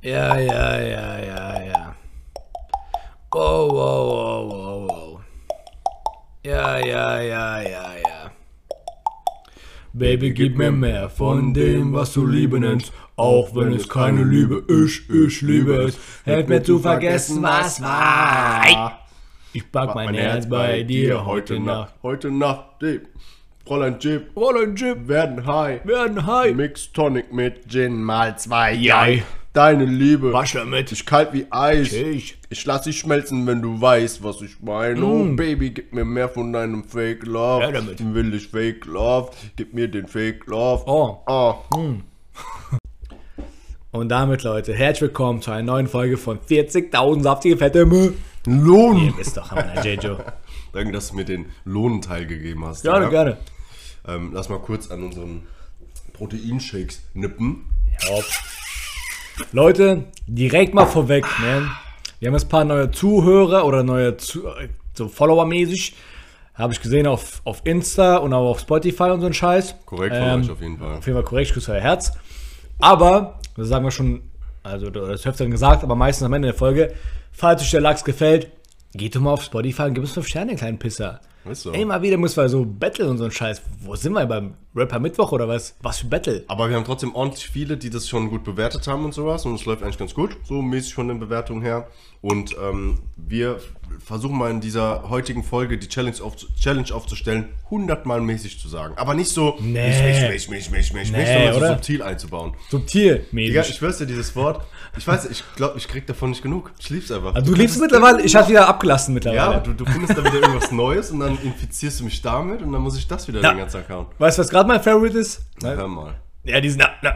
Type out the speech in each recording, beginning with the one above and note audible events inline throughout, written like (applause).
Ja, ja, ja, ja, ja. Wow, wow, wow, wow, wow. Ja, ja, ja, ja, ja. Baby, gib mir mehr von dem, was du Liebe nennst. Auch wenn es keine Liebe ist, ich liebe es. Helf mir zu vergessen, was war. Ich pack mein Herz bei dir heute Nacht. Heute Nacht, die Fräulein Jeep Rollin' Chip, werden high. werden high. Mix Tonic mit Gin mal zwei. Jai. Deine Liebe. Wasch damit. Ich kalt wie Eis. Ich. Ich lass dich schmelzen, wenn du weißt, was ich meine. Oh, Baby, gib mir mehr von deinem Fake Love. Ja, damit. Will ich Fake Love? Gib mir den Fake Love. Oh. Oh. Und damit, Leute, herzlich willkommen zu einer neuen Folge von 40.000 saftige Fette Müll. Lohn. Ist doch Hammer, Jejo. (laughs) Danke, dass du mir den Lohnteil gegeben hast. Gerne, ja? gerne. Ähm, lass mal kurz an unseren Proteinshakes nippen. Hopp. Leute, direkt mal vorweg, ne? Wir haben jetzt ein paar neue Zuhörer oder neue Zu so Follower-mäßig. Habe ich gesehen auf, auf Insta und auch auf Spotify und so ein Scheiß. Korrekt von Ähm, euch auf jeden Fall. Auf jeden Fall korrekt, Kuss euer Herz. Aber, das sagen wir schon, also das öfter gesagt, aber meistens am Ende der Folge, falls euch der Lachs gefällt, geht doch mal auf Spotify und gib uns 5 Sterne, kleinen Pisser. Ey, mal wieder müssen wir so Battle und so ein Scheiß. Wo sind wir beim Rapper Mittwoch oder was? Was für Battle? Aber wir haben trotzdem ordentlich viele, die das schon gut bewertet haben und sowas. Und es läuft eigentlich ganz gut, so mäßig von den Bewertungen her. Und ähm, wir versuchen mal in dieser heutigen Folge die Challenge, auf, Challenge aufzustellen, hundertmal mäßig zu sagen. Aber nicht so Nee. mäßig, mäßig, mäßig, mäßig, mäßig, Nee, sondern so oder? subtil einzubauen. Subtil, Digga, mäßig. ich schwör's dir, dieses Wort, ich weiß, ich glaube, ich krieg davon nicht genug. Ich lieb's einfach. Also, du liebst es mittlerweile, ich hab's wieder abgelassen Ja, mittlerweile. du, du findest da wieder irgendwas Neues und dann infizierst du mich damit und dann muss ich das wieder Ja. den ganzen Tag hauen. Weißt du, was gerade mein Favorite ist? Na, hör mal. Ja, diesen, na, na,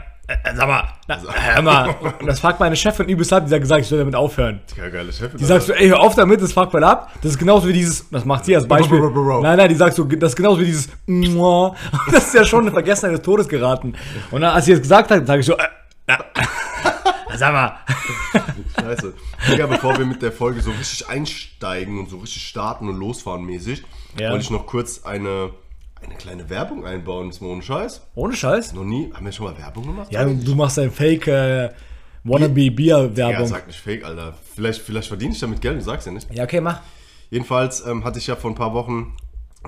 sag mal, na, hör mal. Und das fragt meine Chefin übelst ab, die hat gesagt, ich soll damit aufhören. Ja, geile Chefin. Die sagt so, ey, hör auf damit, das fuckt mal ab. Das ist genauso wie dieses, das macht sie als Beispiel. Bro, bro, bro, bro. Nein, nein, die sagt so, das ist genauso wie dieses, (laughs) das ist ja schon eine Vergessenheit des Todes geraten. Und dann, als sie das gesagt hat, sage ich so, äh, na, (laughs) sag mal. Scheiße. Digga, bevor wir mit der Folge so richtig einsteigen und so richtig starten und losfahren mäßig, Ja. wollte ich noch kurz eine, eine kleine Werbung einbauen. Das ist mal ohne Scheiß. Ohne Scheiß? Noch nie. Haben wir schon mal Werbung gemacht? Ja, du machst ein Fake äh, Wannabe Ja, sag nicht fake, Alter. Vielleicht, vielleicht verdiene ich damit Geld, du sagst ja nicht. Ja, okay, mach. Jedenfalls ähm, hatte ich ja vor ein paar Wochen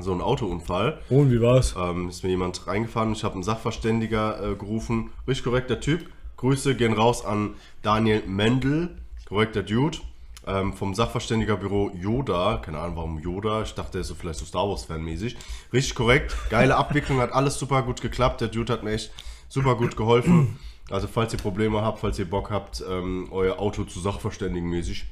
so einen Autounfall. Und wie war's? Ähm, ist mir jemand reingefahren ich habe einen Sachverständiger äh, gerufen. Richtig korrekter Typ. Grüße gehen raus an Daniel Mendel, korrekter Dude. Ähm, vom Sachverständigerbüro Yoda. Keine Ahnung warum Yoda. Ich dachte, er ist so vielleicht so Star Wars-Fan mäßig. Richtig korrekt. Geile Abwicklung, hat alles super gut geklappt. Der Dude hat mir echt super gut geholfen. Also falls ihr Probleme habt, falls ihr Bock habt, ähm, euer Auto zu Sachverständigen mäßig.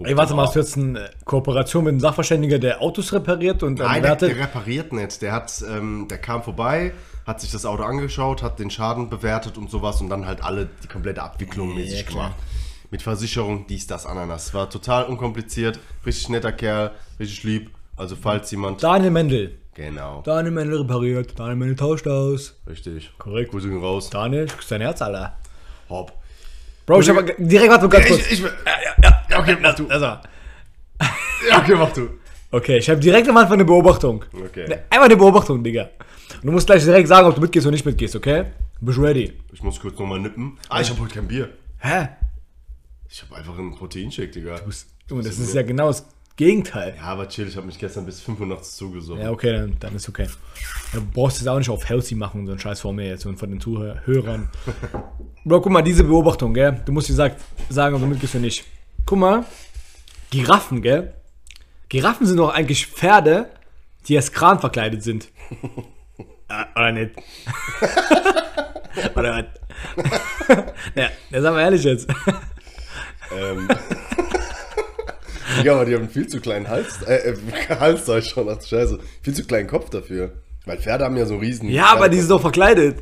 Ey, warte mal, hast du jetzt eine Kooperation mit einem Sachverständiger, der Autos repariert und dann Nein, der, der repariert nicht. Der hat, ähm, der kam vorbei, hat sich das Auto angeschaut, hat den Schaden bewertet und sowas und dann halt alle die komplette Abwicklung mäßig klar. gemacht. Mit Versicherung, dies, das, Ananas. War total unkompliziert, richtig netter Kerl, richtig lieb. Also falls jemand. Daniel Mendel. Genau, Daniel Mendel repariert. Daniel Mendel tauscht aus. richtig. Korrekt. Grüße gehen raus. Daniel, ich küsse dein Herz, Alter. Hopp. Bro, ich hab direkt, warte mal ganz kurz. Ich, ich, will- ja, okay, mach du. Also, ja, okay, mach du. okay, ich habe direkt am Anfang eine Beobachtung. Okay. Ne, Einfach eine Beobachtung, Digga. Und du musst gleich direkt sagen, ob du mitgehst oder nicht mitgehst, okay? Bist du ready? Ich muss kurz nochmal nippen. Ah, ich habe heute kein Bier. Hä? Ich habe einfach einen Proteinshake, Digga. Junge, das ist ja genau das Gegenteil. Ja, aber chill, ich habe mich gestern bis 5 Uhr nachts zugesoffen. Ja, okay, dann, dann ist okay. Du brauchst es auch nicht auf healthy machen, so ein Scheiß vor mir jetzt und von den Zuhörern. (laughs) Bro, guck mal, diese Beobachtung, gell? Du musst dir sag, sagen, ob du mitgehst oder nicht. Guck mal, Giraffen, gell? Giraffen sind doch eigentlich Pferde, die als Kran verkleidet sind. äh, (laughs) oder nicht? (laughs) oder was? ja, ja, sag mal ehrlich jetzt. Ähm. ja, aber die haben einen viel zu kleinen Hals. Äh, äh, Hals sag ich schon, ach Scheiße. Viel zu kleinen Kopf dafür. Weil Pferde haben ja so riesen. Ja, aber die sind doch verkleidet.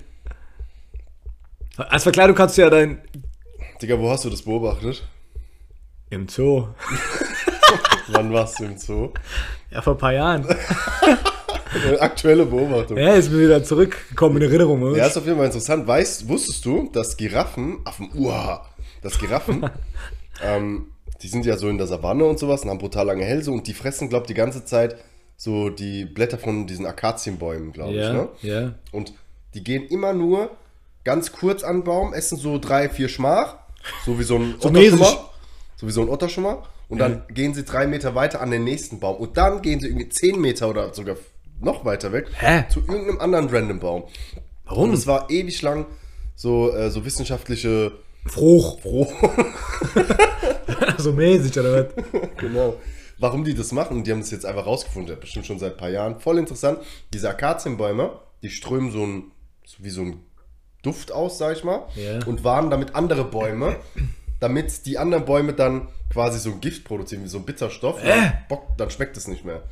Als Verkleidung kannst du ja dein. Digga, wo hast du das beobachtet? Im Zoo. (laughs) Wann warst du im Zoo? Ja, vor ein paar Jahren. (laughs) Aktuelle Beobachtung. Ja, ist mir wieder zurückgekommen in Erinnerung. oder? Ja, ist auf jeden Fall interessant. Weißt, wusstest du, dass Giraffen, Affen, uah, dass Giraffen, (laughs) ähm, die sind ja so in der Savanne und sowas und haben brutal lange Hälse und die fressen, glaub die ganze Zeit so die Blätter von diesen Akazienbäumen, glaube ich, ja, ne? ja. Und die gehen immer nur ganz kurz an den Baum, essen so drei, vier Schmach so wie so ein So mäßig. Otterschummer. So wie so ein Otterschummer. Und dann gehen sie drei Meter weiter an den nächsten Baum. Und dann gehen sie irgendwie zehn Meter oder sogar noch weiter weg Hä? zu irgendeinem anderen random Baum. Warum? Und es war ewig lang so, äh, so wissenschaftliche Fruch. Pro. (laughs) so mäßig, oder was? genau. Warum die das machen, die haben das jetzt einfach rausgefunden, bestimmt schon seit ein paar Jahren. Voll interessant. Diese Akazienbäume, die strömen so ein, so wie so ein Duft aus, sag ich mal, Ja. und warnen damit andere Bäume, damit die anderen Bäume dann quasi so ein Gift produzieren, wie so ein Bitterstoff. Äh? Dann, Bock, dann schmeckt es nicht mehr.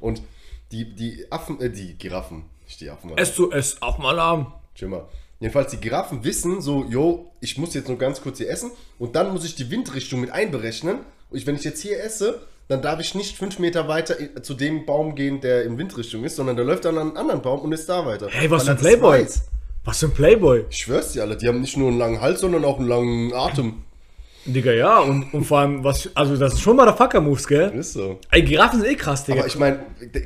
Und die, die Affen, äh, die Giraffen, nicht die Affen, Es zu es auf mal Alarm. Schimmer. Jedenfalls die Giraffen wissen so, yo, ich muss jetzt nur ganz kurz hier essen und dann muss ich die Windrichtung mit einberechnen. Und ich, wenn ich jetzt hier esse, dann darf ich nicht fünf Meter weiter i- zu dem Baum gehen, der in Windrichtung ist, sondern der läuft dann an einen anderen Baum und ist da weiter. Hey, was für ein Playboy. Was für ein Playboy. Ich schwör's dir alle, die haben nicht nur einen langen Hals, sondern auch einen langen Atem. Digga, ja. Und, und vor allem, was, also das ist schon mal der Fucker-Moves, gell? Ist so. Ey, Giraffen sind eh krass, Digga. Aber ich meine,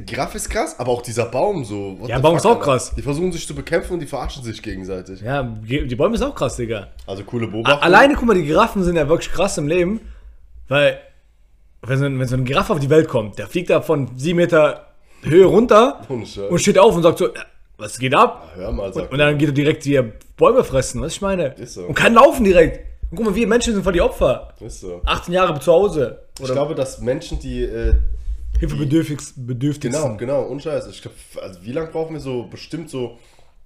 Giraffe ist krass, aber auch dieser Baum so. Ja, Baum ist auch krass. Die versuchen sich zu bekämpfen und die verarschen sich gegenseitig. ja, die Bäume sind auch krass, Digga. Also coole Beobachtung. Alleine, guck mal, die Giraffen sind ja wirklich krass im Leben, weil wenn so, ein, wenn so eine Giraffe auf die Welt kommt, der fliegt da von sieben Meter Höhe runter und steht auf und sagt so, "Ja, was geht ab? Hör mal, sag Und dann geht er direkt die Bäume fressen, was ich meine. Ist so. Und kann laufen direkt. Und guck mal, wir Menschen sind voll die Opfer. Ist so. 18 Jahre zu Hause. Ich glaube, dass Menschen, die äh, Hilfebedürftig, bedürftig Genau, genau, unscheiß. Ich glaube, also wie lange brauchen wir so bestimmt so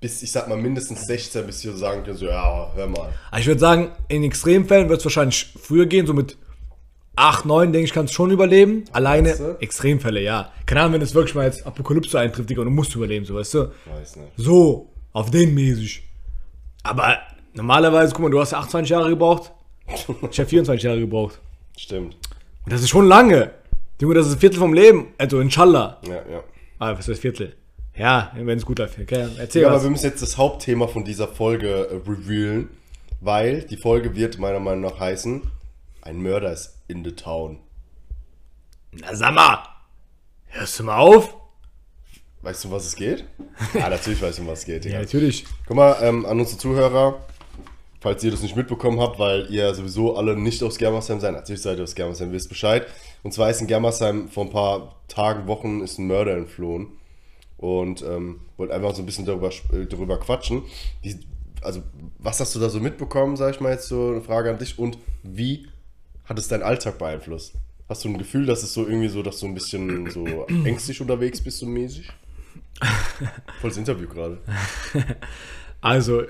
bis, ich sag mal, mindestens 16, bis wir sagen können, so, ja, hör mal. Aber ich würde sagen, in Extremfällen wird es wahrscheinlich früher gehen, so mit 8, 9, denke ich, kannst du schon überleben. Alleine, Weißt du? Extremfälle, ja. Keine Ahnung, wenn es wirklich mal jetzt Apokalypse eintrifft, Digga, und du musst überleben, so, weißt du? Weiß nicht. So, auf den mäßig. Aber normalerweise, guck mal, du hast 28 Jahre gebraucht. (laughs) Ich habe 24 Jahre gebraucht. Stimmt. Und das ist schon lange. Junge, das ist ein Viertel vom Leben. Also, inshallah. Ja, ja. Ah, was heißt Viertel? Ja, wenn es gut läuft. Okay, erzähl Ja, aber was. wir müssen jetzt das Hauptthema von dieser Folge äh, revealen, weil die Folge wird meiner Meinung nach heißen, ein Mörder ist in the town. Na, sag mal. Hörst du mal auf? Weißt du, um was es geht? Ja, natürlich weißt du, um was es geht. Ja, Digga. natürlich. Guck mal, ähm, an unsere Zuhörer, falls ihr das nicht mitbekommen habt, weil ihr sowieso alle nicht aus Germersheim seid, natürlich seid ihr aus Germersheim, wisst Bescheid. Und zwar ist in Germersheim vor ein paar Tagen, Wochen ist ein Mörder entflohen. Und ähm, wollte einfach so ein bisschen darüber, äh, darüber quatschen. Die, also, was hast du da so mitbekommen, sag ich mal jetzt so eine Frage an dich. Und wie hat es deinen Alltag beeinflusst? Hast du ein Gefühl, dass es so irgendwie so, dass du ein bisschen so (clears throat) ängstlich unterwegs bist, so mäßig? Volles Interview gerade. (laughs) Also,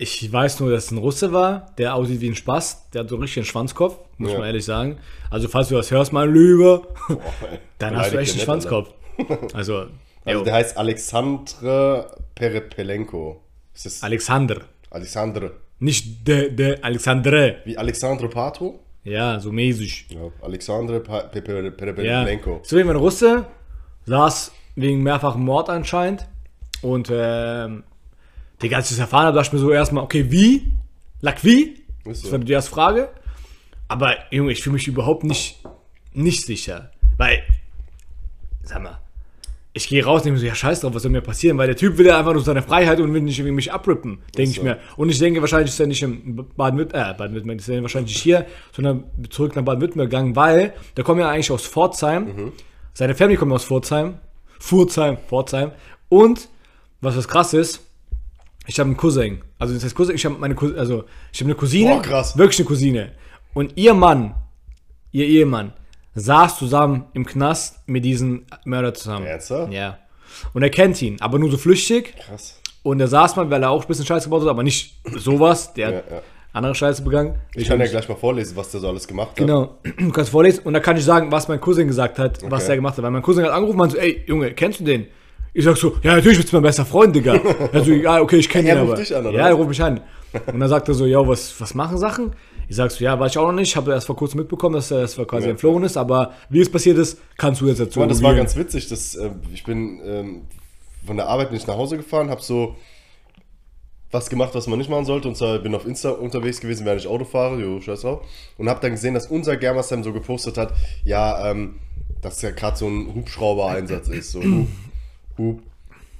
ich weiß nur, dass es ein Russe war, der aussieht wie ein Spaß. Der hat so richtig einen Schwanzkopf, muss Ja. man ehrlich sagen. Also, falls du das hörst, mein Lieber, Boah, dann hast du echt einen. Schwanzkopf. Also, (laughs) Also der heißt Alexandre Perepelenko. Alexander. Alexandre? Nicht der, der Alexandre. Wie Alexandre Pato? Ja, so mäßig. Ja, Alexandre Pa- Pe- Pe- Ja. Perepelenko. So jemand Russe saß wegen mehrfachen Mord anscheinend. Und, ähm, Digga, als ich das erfahren habe, dachte ich mir so erstmal, okay, wie? Lack wie? So. Das war die erste Frage. Aber, Junge, ich fühle mich überhaupt nicht, nicht sicher. Weil, sag mal, ich gehe raus und denke mir so, ja, scheiß drauf, was soll mir passieren? Weil der Typ will ja einfach nur seine Freiheit und will nicht irgendwie mich abrippen, denke ich so. mir. Und ich denke, wahrscheinlich ist er nicht im Baden-Württemberg, äh, Baden-Württemberg, ist er wahrscheinlich nicht hier, sondern zurück nach Baden-Württemberg gegangen, weil der kommt ja eigentlich aus Pforzheim. Mhm. Seine Family kommt aus Pforzheim. Pforzheim, Pforzheim. Und, was das krass ist, ich habe einen Cousin. Also das heißt Cousin, ich habe meine Cousine, also ich habe eine Cousine. Boah, krass. Wirklich eine Cousine. Und ihr Mann, ihr Ehemann, saß zusammen im Knast mit diesem Mörder zusammen. Ernsthaft? Ja. Und er kennt ihn, aber nur so flüchtig. Krass. Und er saß mal, weil er auch ein bisschen Scheiße gebaut hat, aber nicht sowas. Der Ja, hat ja. andere Scheiße begangen. Ich kann ja gleich mal vorlesen, was der so alles gemacht hat. Genau, (clears throat) du kannst vorlesen und da kann ich sagen, was mein Cousin gesagt hat, was Okay. er gemacht hat. Weil mein Cousin hat angerufen und meinte so, ey, Junge, kennst du den? Ich sag so, ja, natürlich bist du mein bester Freund, Digga. (laughs) Also, ja, okay, ich kenne Er ihn ruft aber. dich an, oder ja, er ruft mich an. Und dann sagt er so, ja, was, was machen Sachen? Ich sag so, ja, weiß ich auch noch nicht. Ich habe erst vor kurzem mitbekommen, dass er das quasi Ja. entflohen ist, aber wie es passiert ist, kannst du jetzt dazu mal, das war ganz witzig. Das, äh, ich bin ähm, von der Arbeit bin ich nach Hause gefahren, habe so was gemacht, was man nicht machen sollte. Und zwar bin auf Insta unterwegs gewesen, während ich Auto fahre, jo, scheiß drauf. Und habe dann gesehen, dass unser Germersheim so gepostet hat, ja, ähm, dass ja gerade so ein Hubschrauber-Einsatz (clears throat) ist. So Hub,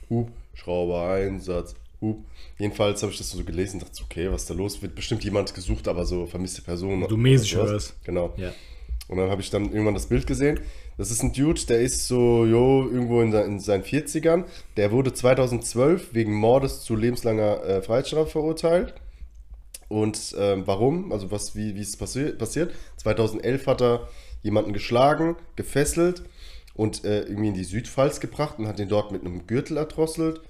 Hub, Hubschrauber-Einsatz. Hup. Jedenfalls habe ich das so gelesen und dachte, so, okay, was ist da los? Wird bestimmt jemand gesucht, aber so vermisste Person. Du mäßig oder was. Genau. Ja. Und dann habe ich dann irgendwann das Bild gesehen. Das ist ein Dude, der ist so, jo, irgendwo in, in seinen 40ern. Der wurde 2012 wegen Mordes zu lebenslanger äh, Freiheitsstrafe verurteilt. Und ähm, warum? Also was, wie, wie ist es passi passiert? 2011 hat er jemanden geschlagen, gefesselt und äh, irgendwie in die Südpfalz gebracht und hat ihn dort mit einem Gürtel erdrosselt.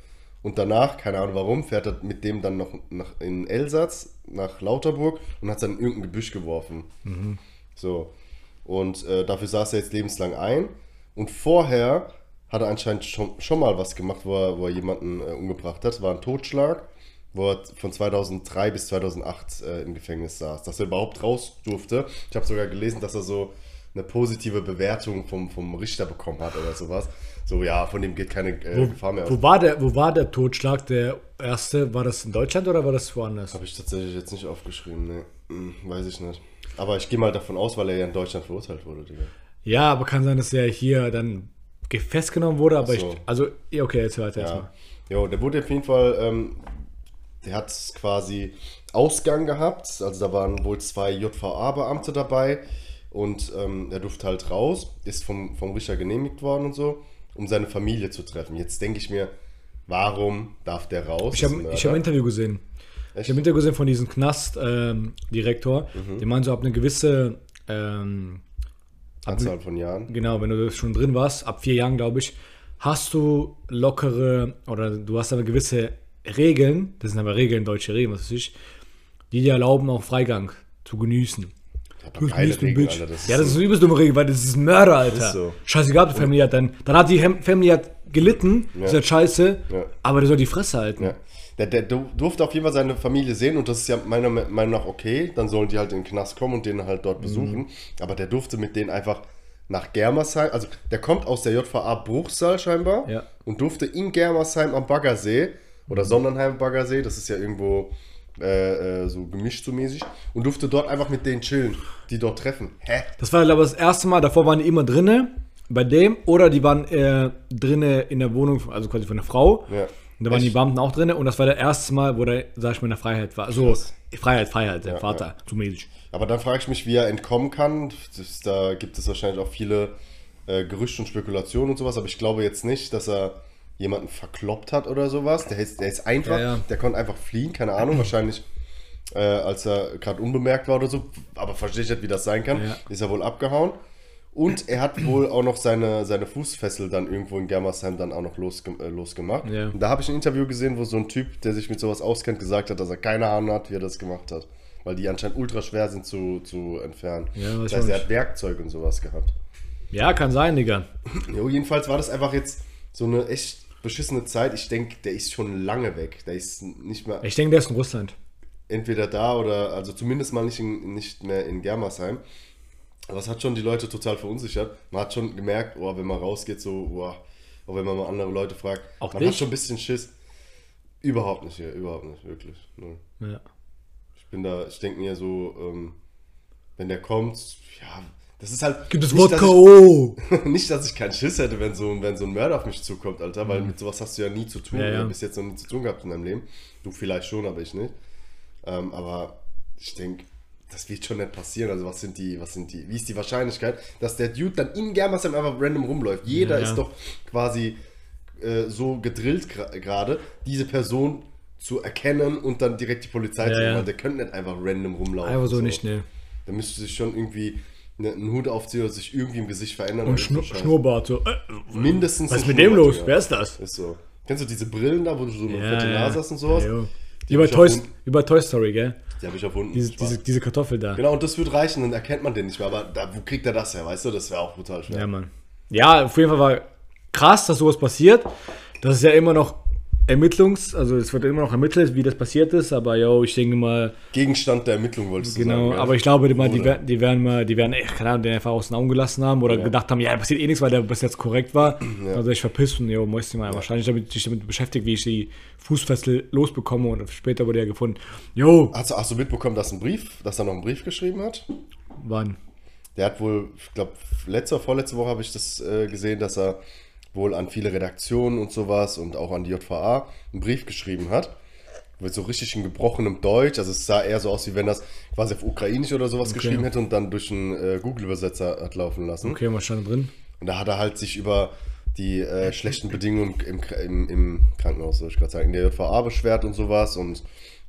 Und danach, keine Ahnung warum, fährt er mit dem dann noch nach, in Elsatz, nach Lauterburg und hat dann in irgendein Gebüsch geworfen. So. Und äh, dafür saß er jetzt lebenslang ein. Und vorher hat er anscheinend schon, schon mal was gemacht, wo er, wo er jemanden äh, umgebracht hat. War ein Totschlag, wo er von 2003 bis 2008 äh, im Gefängnis saß. Dass er überhaupt raus durfte. Ich habe sogar gelesen, dass er so eine positive Bewertung vom, vom Richter bekommen hat oder sowas. So, ja, von dem geht keine äh, Gefahr mehr aus. Wo war, der, wo war der Totschlag, der erste? War das in Deutschland oder war das woanders? Habe ich tatsächlich jetzt nicht aufgeschrieben, ne. Hm, weiß ich nicht. Aber ich gehe mal davon aus, weil er ja in Deutschland verurteilt wurde, Digga. Ja, aber kann sein, dass er hier dann ge- festgenommen wurde, aber so. ich. Also, ja, okay, jetzt weiter Ja. erstmal. Jo, der wurde auf jeden Fall, ähm, der hat quasi Ausgang gehabt. Also da waren wohl zwei JVA-Beamte dabei und ähm, er durfte halt raus, ist vom, vom Richter genehmigt worden und so, um seine Familie zu treffen. Jetzt denke ich mir, warum darf der raus? Ich habe hab ein. Interview gesehen. Ich habe ein Interview gesehen von diesem Knast-Direktor. Mhm. Der meinte so, ab eine gewisse. Ähm, Anzahl von Jahren. Genau, wenn du schon drin warst, ab vier Jahren, glaube ich, hast du lockere oder du hast aber gewisse Regeln, das sind aber Regeln, deutsche Regeln, was weiß ich, die dir erlauben, auch Freigang zu genießen. Du geile du Regeln, Bitch. Alter, das ja, das ist so- übelst dumme Regel, weil das ist ein Mörder, Alter. So. Scheißegal, die Family hat dann. Dann hat die Hem- Family hat gelitten, ist halt scheiße, Ja. aber der soll die Fresse halten. Ja. Der, der du- durfte auf jeden Fall seine Familie sehen und das ist ja meiner Meinung nach okay. Dann sollen die halt in den Knast kommen und den halt Mhm. dort besuchen. Aber der durfte mit denen einfach nach Germersheim, also der kommt aus der JVA Bruchsal scheinbar Ja. und durfte in Germersheim am Baggersee oder Sonnenheim am Baggersee, das ist ja irgendwo äh, äh, so gemischt so mäßig, und durfte dort einfach mit denen chillen, die dort treffen. Hä? Das war, glaube ich, das erste Mal, davor waren die immer drinne bei dem oder die waren äh, drinne in der Wohnung, also quasi von der Frau. Ja. Und da waren Echt? die Beamten auch drinne und das war das erste Mal, wo der, sag ich mal, in der Freiheit war. Also Krass. Freiheit, Freiheit, der Ja, Vater, zu mäßig. Aber dann frage ich mich, wie er entkommen kann. Das, da gibt es wahrscheinlich auch viele äh, Gerüchte und Spekulationen und sowas, aber ich glaube jetzt nicht, dass er jemanden verkloppt hat oder sowas. Der ist, der ist einfach, Ja, ja. der konnte einfach fliehen, keine Ahnung, wahrscheinlich äh, als er gerade unbemerkt war oder so. Aber verstehe ich nicht, wie das sein kann. Ja. Ist er wohl abgehauen. Und er hat wohl auch noch seine, seine Fußfessel dann irgendwo in Germersheim dann auch noch losge äh, losgemacht. Ja. Und da habe ich ein Interview gesehen, wo so ein Typ, der sich mit sowas auskennt, gesagt hat, dass er keine Ahnung hat, wie er das gemacht hat. Weil die anscheinend ultra schwer sind zu, zu entfernen. Ja, das heißt, er hat Werkzeug und sowas gehabt. Ja, kann sein, Digga. Jo, jedenfalls war das einfach jetzt so eine echt beschissene Zeit. Ich denke, der ist schon lange weg. Der ist nicht mehr Ich denke, der ist in Russland. entweder da oder, also zumindest mal nicht, in, nicht mehr in Germersheim. Aber es hat schon die Leute total verunsichert. Man hat schon gemerkt, oh, wenn man rausgeht, so, oh, auch wenn man mal andere Leute fragt, Auch man dich? hat schon ein bisschen Schiss. Überhaupt nicht hier, überhaupt nicht, wirklich. Null. Ja. Ich bin da, ich denke mir so, ähm, wenn der kommt, ja, das ist halt. Gibt es Wodka? ich- Oh! (laughs) nicht, dass ich keinen Schiss hätte, wenn so, ein- wenn so ein Mörder auf mich zukommt, Alter, weil mit sowas hast du ja nie zu tun. Ja, ja. bis jetzt noch nie zu tun gehabt in deinem Leben. Du vielleicht schon, aber ich nicht. Ähm, aber ich denke, das wird schon nicht passieren. Also was sind die, was sind die, wie ist die Wahrscheinlichkeit, dass der Dude dann in Germersheim einfach random rumläuft? Jeder Ja, ist doch quasi äh, so gedrillt gerade, diese Person zu erkennen und dann direkt die Polizei zu rufen. Der könnte nicht einfach random rumlaufen. Einfach so nicht, ne. Da müsste sich schon irgendwie einen Hut aufziehen oder sich irgendwie im Gesicht verändern. Und Scheiße. Schnurrbart, so. Äh, Mindestens was ist mit dem los? ja. Wer ist das? Ist so. Kennst du diese Brillen da, wo du so eine Ja, fette. Nase hast und sowas? Ja. Die ich Toy, bei Toy Story, gell? Die habe ich erfunden. Diese, diese, diese Kartoffel da. genau, und das wird reichen, dann erkennt man den nicht mehr. Aber da, wo kriegt er das her, weißt du? Das wäre auch brutal schwer. Ja, Mann. Ja, auf jeden Fall war krass, dass sowas passiert. Das ist ja immer noch Ermittlungs-, also es wird immer noch ermittelt, wie das passiert ist, aber yo, ich denke mal, Gegenstand der Ermittlung wolltest du sagen. genau, aber ich glaube, die, mal, die, werden- die werden mal, die werden echt, keine Ahnung, den einfach aus den Augen gelassen haben oder gedacht haben, ja, passiert eh nichts, weil der bis jetzt korrekt war. (clears throat) Also ich verpisst und jo, musste mal wahrscheinlich damit, sich damit beschäftigt, wie ich die Fußfessel losbekomme und später wurde er gefunden. Jo, Hast, du- hast du mitbekommen, dass ein Brief, dass er noch einen Brief geschrieben hat? wann? Der hat wohl, ich glaube, letzte oder vorletzte Woche habe ich das äh, gesehen, dass er wohl an viele Redaktionen und sowas und auch an die JVA einen Brief geschrieben hat. mit so richtig in gebrochenem Deutsch. Also es sah eher so aus, wie wenn das quasi auf Ukrainisch oder sowas geschrieben hätte und dann durch einen äh, Google-Übersetzer hat laufen lassen. Okay, was stand drin? Und da hat er halt sich über die äh, schlechten Bedingungen im, im, im Krankenhaus, soll ich gerade sagen, in der JVA beschwert und sowas und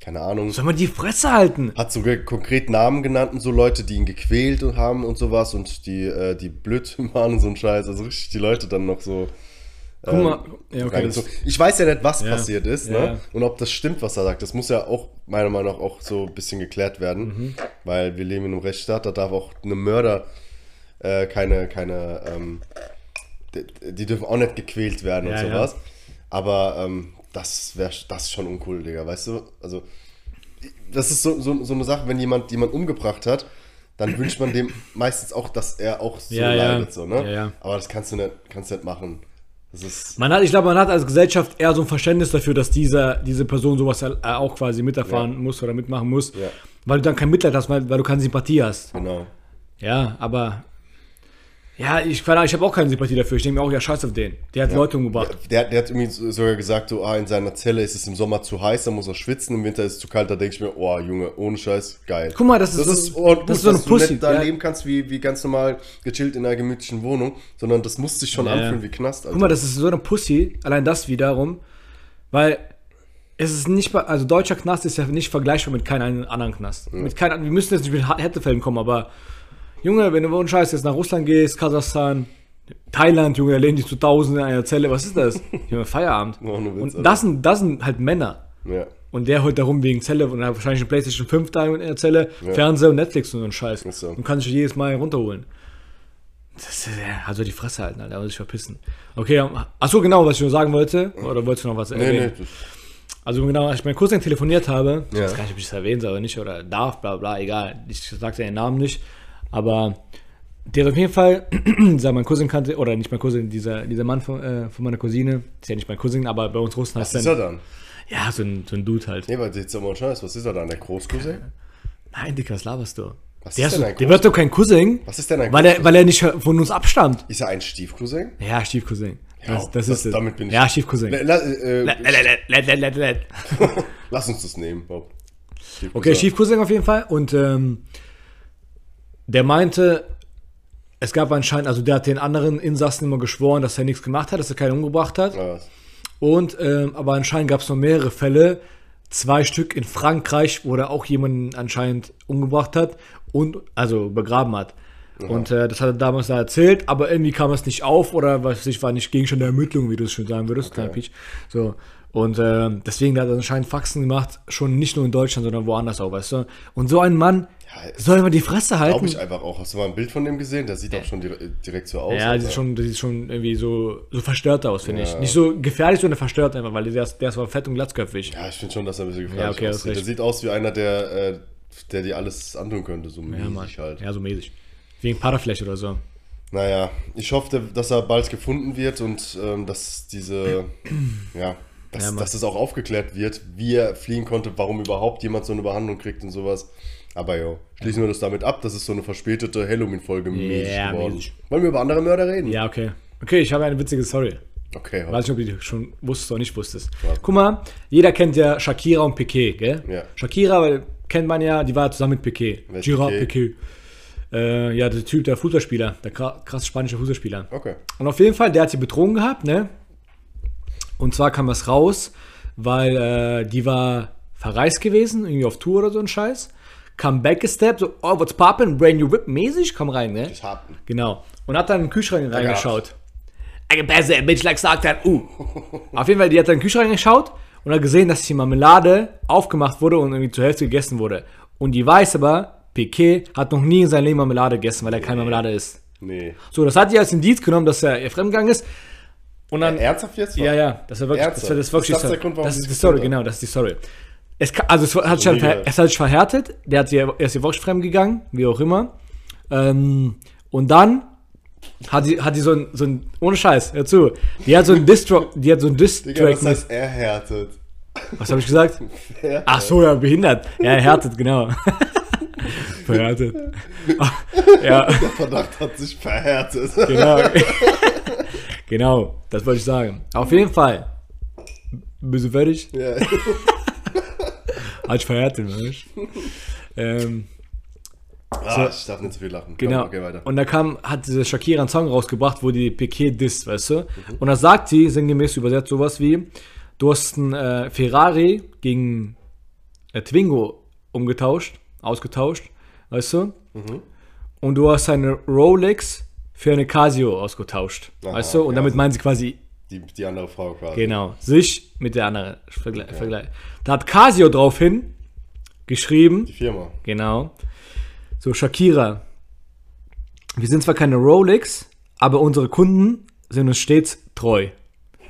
keine Ahnung. Soll man die Fresse halten? Hat sogar konkret Namen genannt und so Leute, die ihn gequält haben und sowas und die, äh, die blöd (laughs) waren und so ein Scheiß. Also richtig die Leute dann noch so. Guck mal, ja, okay, ich weiß ja nicht, was Ja. passiert ist, Ja. ne? Und ob das stimmt, was er sagt. Das muss ja auch, meiner Meinung nach, auch so ein bisschen geklärt werden. Mhm. Weil wir leben in einem Rechtsstaat, da darf auch eine Mörder äh, keine, keine, ähm, die, die dürfen auch nicht gequält werden und sowas. Aber ähm, das wäre das ist schon uncool, Digga, weißt du? Also, das ist so, so, so eine Sache, wenn jemand jemand umgebracht hat, dann wünscht man dem (clears throat) meistens auch, dass er auch so Ja, ja. leidet, so, ne? Ja, ja. Aber das kannst du nicht, kannst du nicht machen. Das ist. man hat, ich glaube, man hat als Gesellschaft eher so ein Verständnis dafür, dass dieser, diese Person sowas ja, äh, auch quasi miterfahren Ja. muss oder mitmachen muss, Ja. weil du dann kein Mitleid hast, weil, weil du keine Sympathie hast. Genau. Ja, aber ja, ich, ich habe auch keine Sympathie dafür. Ich denke mir auch, ja, scheiß auf den. Der hat Leute umgebracht. Der, der hat irgendwie so- sogar gesagt, so, ah, in seiner Zelle ist es im Sommer zu heiß, da muss er schwitzen, im Winter ist es zu kalt, da denke ich mir, oh, Junge, ohne Scheiß, geil. Guck mal, das ist so- oh, das ist so eine dass Pussy, du nicht da ja. leben kannst, wie, wie ganz normal gechillt in einer gemütlichen Wohnung, sondern das muss sich schon Ja. anfühlen wie Knast, Alter. Guck mal, das ist so eine Pussy, allein das wiederum, weil es ist nicht, also deutscher Knast ist ja nicht vergleichbar mit keinem anderen Knast. Mit keinem, wir müssen jetzt nicht mit Härtefällen kommen, aber Junge, wenn du ohne Scheiß jetzt nach Russland gehst, Kasachstan, Thailand, Junge, da lehnen die zu Tausenden in einer Zelle, was ist das? (laughs) Junge, Feierabend. Ohne Witz, Und das sind, das sind halt Männer. ja. Und der holt darum wegen Zelle und hat wahrscheinlich eine Playstation 5 da in der Zelle, Fernseher und Netflix und so ein Scheiß. So. Und kann sich jedes Mal runterholen. Das ja, also die Fresse halten, Alter, muss sich verpissen. Okay, achso, genau, was ich nur sagen wollte. Oder wolltest du noch was Nee, erwähnen? nee, das, Also genau, als ich meinen Cousin telefoniert habe, ich Ja. weiß gar nicht, ob ich das erwähnen soll oder nicht, oder darf, bla bla, egal. Ich sag den Namen nicht. Aber der hat auf jeden Fall, (clears throat) dieser mein Cousin kannte, oder nicht mein Cousin, dieser, dieser Mann von, äh, von meiner Cousine, ist ja nicht mein Cousin, aber bei uns Russen heißt was ist er. dann? Ja, so ein, so ein Dude halt. Nee, weil jetzt mal Scheiß, was ist er dann, der Großcousin? Nein, Dicker, was laberst du? Was der ist denn ein der Groß- wird doch kein Cousin. Was ist denn ein weil er, weil er nicht von uns abstammt. Ist er ein Stiefcousin? Ja, Stiefcousin. Ja, Das, das, das- ist es. damit bin ich- Ja, Stiefcousin. Lass uns das nehmen, Bob. Stiefcousin. Okay, Stiefcousin auf jeden Fall. Und ähm, der meinte, es gab anscheinend, also der hat den anderen Insassen immer geschworen, dass er nichts gemacht hat, dass er keinen umgebracht hat. Ja, was? Und ähm, aber anscheinend gab es noch mehrere Fälle, zwei Stück in Frankreich, wo er auch jemanden anscheinend umgebracht hat und also begraben hat. Und äh, das hat er damals da erzählt, aber irgendwie kam es nicht auf oder was ich war nicht Gegenstand der Ermittlung, wie du es schon sagen würdest, Peach. So und ähm, deswegen hat er anscheinend Faxen gemacht, schon nicht nur in Deutschland, sondern woanders auch, weißt du. Und so ein Mann Ja, soll immer die Fresse Glaube halten. ich einfach auch. Hast du mal ein Bild von dem gesehen? Der sieht auch schon dire direkt so aus. Ja, sieht schon, das sieht schon irgendwie so, so verstört aus, finde ich. Ja. Nicht so gefährlich, sondern verstört einfach, weil der ist, der ist zwar fett und glatzköpfig. Ja, ich finde schon, dass er ein bisschen gefährlich Ja, okay, aussieht. Der sieht aus wie einer, der, äh, der dir alles antun könnte, so Ja, mäßig Mann. halt. Ja, so mäßig. Wegen Parafläche oder so. Naja, ich hoffe, dass er bald gefunden wird und ähm, dass diese, (clears throat) ja, dass, Ja, dass es auch aufgeklärt wird, wie er fliehen konnte, warum überhaupt jemand so eine Behandlung kriegt und sowas. Aber jo, schließen wir das damit ab, das ist so eine verspätete Halloween-Folge Ja, geworden. mäßig. Wollen wir über andere Mörder reden? Ja, okay. Okay, ich habe eine witzige Story. Okay, Weiß nicht, ob du die schon wusstest oder nicht wusstest. Ja. Guck mal, jeder kennt ja Shakira und Piquet, gell? Ja. Shakira weil, kennt man ja, die war zusammen mit Piquet. Wer ist Gira Piqué? Piquet. Äh, ja, der Typ, der Fußballspieler, der kra- krass spanische Fußballspieler. Okay. Und auf jeden Fall, der hat sie betrogen gehabt, ne? Und zwar kam das raus, weil äh, die war verreist gewesen, irgendwie auf Tour oder so ein Scheiß. Kam backgesteppt, so, oh, what's poppin', brand new whip mäßig, komm rein, ne? Hab ihn. Genau. Und hat dann in den Kühlschrank reingeschaut. I can pass that bitch like sagt dann, uh. (laughs) Auf jeden Fall, die hat dann in den Kühlschrank geschaut und hat gesehen, dass die Marmelade aufgemacht wurde und irgendwie zur Hälfte gegessen wurde. Und die weiß aber, Piquet hat noch nie in seinem Leben Marmelade gegessen, weil er keine Marmelade isst. Nee. So, das hat die als Indiz genommen, dass er ihr fremdgegangen ist. Und dann, Ernsthaft jetzt? ja, ja, das war wirklich, das war das wirklich Ist das der Grund, warum das ist die Story, genau, das ist die Story. Es, also es hat, sich halt, es hat sich verhärtet, der hat sie, er ist ihr fremd gegangen, wie auch immer. Ähm, und dann hat sie, hat die so ein, so ein, ohne Scheiß, hör zu, die hat so ein Distro, die hat so ein Digga, Distrack das heißt erhärtet. was habe ich gesagt? Ach so, ja, behindert. Ja, erhärtet, genau. (laughs) Verhärtet. (laughs) ja, Der Verdacht hat sich verhärtet. genau. (laughs) genau, das wollte ich sagen. Auf jeden Fall. Bist du fertig? ja. (laughs) Hat ich verhärtet, weißt du? ähm, Ah, ich darf nicht zu viel lachen. Genau. Okay. Und da kam, hat diese Shakira einen Song rausgebracht, wo die Piquet disst, weißt du? Und da sagt sie, sinngemäß übersetzt, sowas wie, du hast einen äh, Ferrari gegen äh, Twingo umgetauscht, ausgetauscht, weißt du? Und du hast eine Rolex für eine Casio ausgetauscht, Aha, weißt du? Und okay, damit also- meinen sie quasi, Die, die andere Frau quasi. genau, sich mit der anderen Vergle Vergleich. Da hat Casio draufhin geschrieben, Die Firma. Genau. So, Shakira. Wir sind zwar keine Rolex, aber unsere Kunden sind uns stets treu.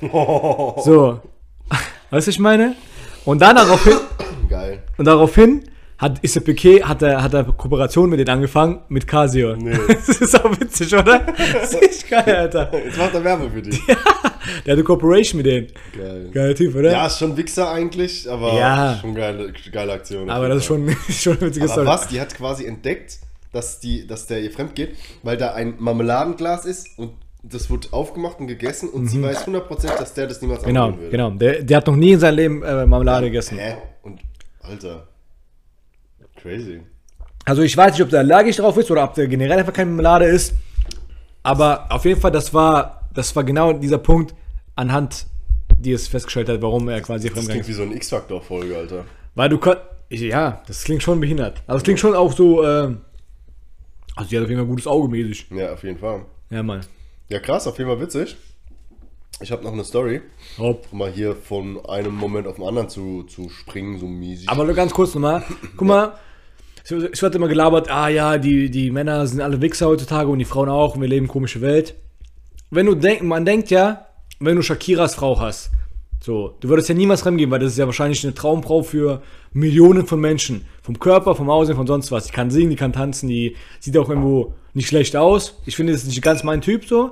(laughs) So. (laughs) Weißt du, ich meine? Und dann daraufhin, Geil. und daraufhin hat Isse Piquet, hat er, hat er Kooperation mit denen angefangen, mit Casio. Nee. (laughs) Das ist auch witzig, oder? Das ist echt geil, Alter. Jetzt macht er Werbung für die. (laughs) Der hat eine Kooperation mit denen. Geil. Geiler Typ, oder? Ja, ist schon Wichser eigentlich, aber Ja. schon geile, geile Aktion. aber das ist schon, (laughs) schon eine witzige Aber Story. was? Die hat quasi entdeckt, dass, die, dass der ihr fremd geht, weil da ein Marmeladenglas ist und das wird aufgemacht und gegessen und sie weiß 100%, dass der das niemals Mhm. Genau, würde. genau. Der, der hat noch nie in seinem Leben äh, Marmelade gegessen. Hä? Und, Alter. Crazy. Also ich weiß nicht, ob der allergisch drauf ist oder ob der generell einfach keine Marmelade ist. Aber auf jeden Fall, das war, das war genau dieser Punkt, anhand die es festgestellt hat, warum er quasi Das fremdgegangen klingt ist. wie so eine X-Factor-Folge, Alter. Weil du kon ja, das klingt schon behindert. Aber es klingt schon auch so, ähm, also die hat auf jeden Fall ein gutes Auge mäßig. Ja, auf jeden Fall. Ja, Mann. Ja, krass, auf jeden Fall witzig. Ich habe noch eine Story, Hopp. um mal hier von einem Moment auf den anderen zu, zu springen, so mäßig. Aber nur ganz kurz nochmal. Guck mal, es wird- immer gelabert, ah ja, die, die Männer sind alle Wichser heutzutage und die Frauen auch und wir leben komische Welt. Wenn du denk, man denkt ja, wenn du Shakiras Frau hast, so, du würdest ja niemals fremdgehen, weil das ist ja wahrscheinlich eine Traumfrau für Millionen von Menschen. Vom Körper, vom Aussehen, von sonst was. Die kann singen, die kann tanzen, die sieht auch irgendwo nicht schlecht aus. Ich finde, das ist nicht ganz mein Typ so.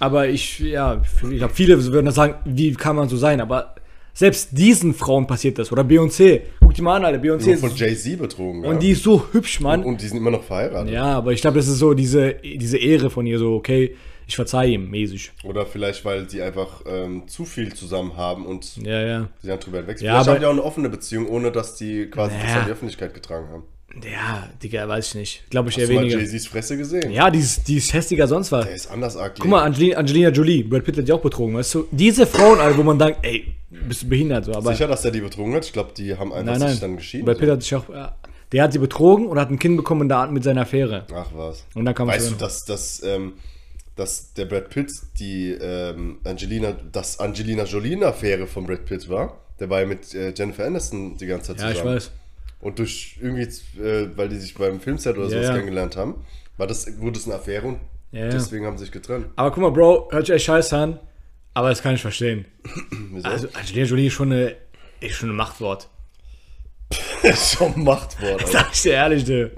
Aber ich, ja, ich glaube, viele würden dann sagen, wie kann man so sein? Aber selbst diesen Frauen passiert das. Oder Beyoncé. Guck dir mal an, Alter. Beyoncé Nur ist, von Jay-Z betrogen. ja. und die ist so hübsch, Mann. und, und die sind immer noch verheiratet. ja, aber ich glaube, das ist so diese, diese Ehre von ihr, so, okay, ich verzeih ihm, mäßig. Oder vielleicht, weil sie einfach ähm, zu viel zusammen haben und Ja, ja. sie dann drüber hinweg sind. Ja, Vielleicht aber- haben die auch eine offene Beziehung, ohne dass die quasi das Naja. an die Öffentlichkeit getragen haben. Ja, Digga, weiß ich nicht. Glaube ich Hast eher du weniger. Jay-Z's Fresse gesehen? Ja, die ist, die ist hässlicher sonst was. Der ist anders ugly. Guck mal, Angelina, Angelina Jolie, Brad Pitt hat die auch betrogen, weißt du? Diese Frauen, Alter, wo man denkt, ey, bist du behindert, so, aber. Sicher, dass der die betrogen hat? Ich glaube, die haben einfach nein, sich dann nein. geschieden. Brad Pitt so. hat sich auch. Ja, der hat sie betrogen und hat ein Kind bekommen da mit seiner Affäre. Ach was. Und dann kam Weißt du, dass, dass, ähm, dass der Brad Pitt die ähm, Angelina, das Angelina Jolie-Affäre von Brad Pitt war? Der war ja mit äh, Jennifer Aniston die ganze Zeit Ja, zusammen. ich weiß. Und durch irgendwie, äh, weil die sich beim Filmset oder Ja, sowas kennengelernt haben, war das, wurde es eine Affäre und ja. deswegen haben sie sich getrennt. Aber guck mal, Bro, hört sich echt scheiße an, aber das kann ich verstehen. (clears throat) Also, Angelina Jolie ist schon, eine, ist schon ein Machtwort. (laughs) schon Machtwort. (laughs) Alter. Sag ich dir ehrlich, du.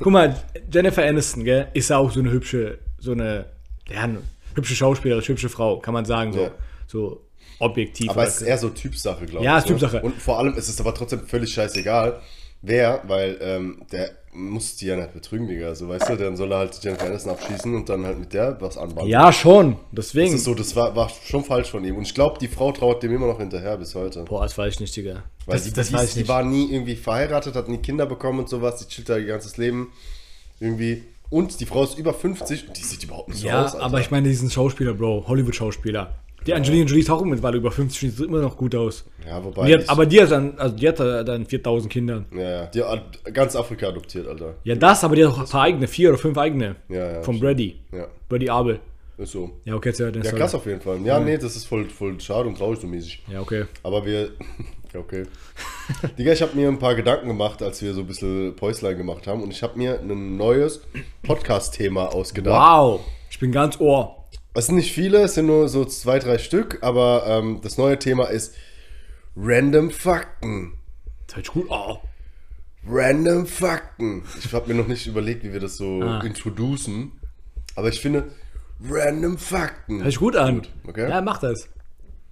Guck mal, Jennifer Aniston, gell, ist ja auch so eine hübsche, so eine, ja, eine hübsche Schauspielerin, hübsche Frau, kann man sagen, so, Ja. so objektiv. Aber es ist eher so Typsache, glaube Ja, ich. ist Typsache. Und vor allem ist es aber trotzdem völlig scheißegal, wer, weil ähm, der muss die ja nicht betrügen, Digga. So, weißt du, dann soll er halt Jennifer Aniston abschießen und dann halt mit der was anbauen. ja, schon, Das deswegen. ist so, das war, war schon falsch von ihm. Und ich glaube, die Frau trauert dem immer noch hinterher bis heute. Boah, das weiß ich nicht, Digga. Weil Das, die, das die, weiß ich die nicht. war nie irgendwie verheiratet, hat nie Kinder bekommen und sowas. Die chillt da ihr ganzes Leben irgendwie. Und die Frau ist über 50 und die sieht überhaupt nicht so Ja, aus. Alter. aber ich meine diesen Schauspieler, Bro, Hollywood-Schauspieler. Die Angelina Jolie ist auch mittlerweile über 50, sieht immer noch gut aus. Ja, wobei. Die hat, aber die hat dann, also die hat dann 4000 Kinder. ja, ja, die hat ganz Afrika adoptiert, Alter. Ja, das, aber die hat auch ein paar eigene, vier oder fünf eigene. Ja, ja, Von. Brady. Ja, Brady Abel. ist so. Ja, okay, jetzt ja, Ja, krass auf jeden Fall. Ja, nee, das ist voll, voll schade und traurig so mäßig. Ja, okay. Aber wir. (laughs) Ja, okay. Digga, ich habe mir ein paar Gedanken gemacht, als wir so ein bisschen Päuslein gemacht haben. Und ich habe mir ein neues Podcast-Thema ausgedacht. Wow, ich bin ganz ohr. Es sind nicht viele, es sind nur so zwei, drei Stück. Aber ähm, das neue Thema ist Random Fakten. Das hört sich gut oh. Random Fakten. Ich habe mir noch nicht überlegt, wie wir das so Ah. introducen. Aber ich finde, Random Fakten. Hört sich gut an. okay. Ja, mach das.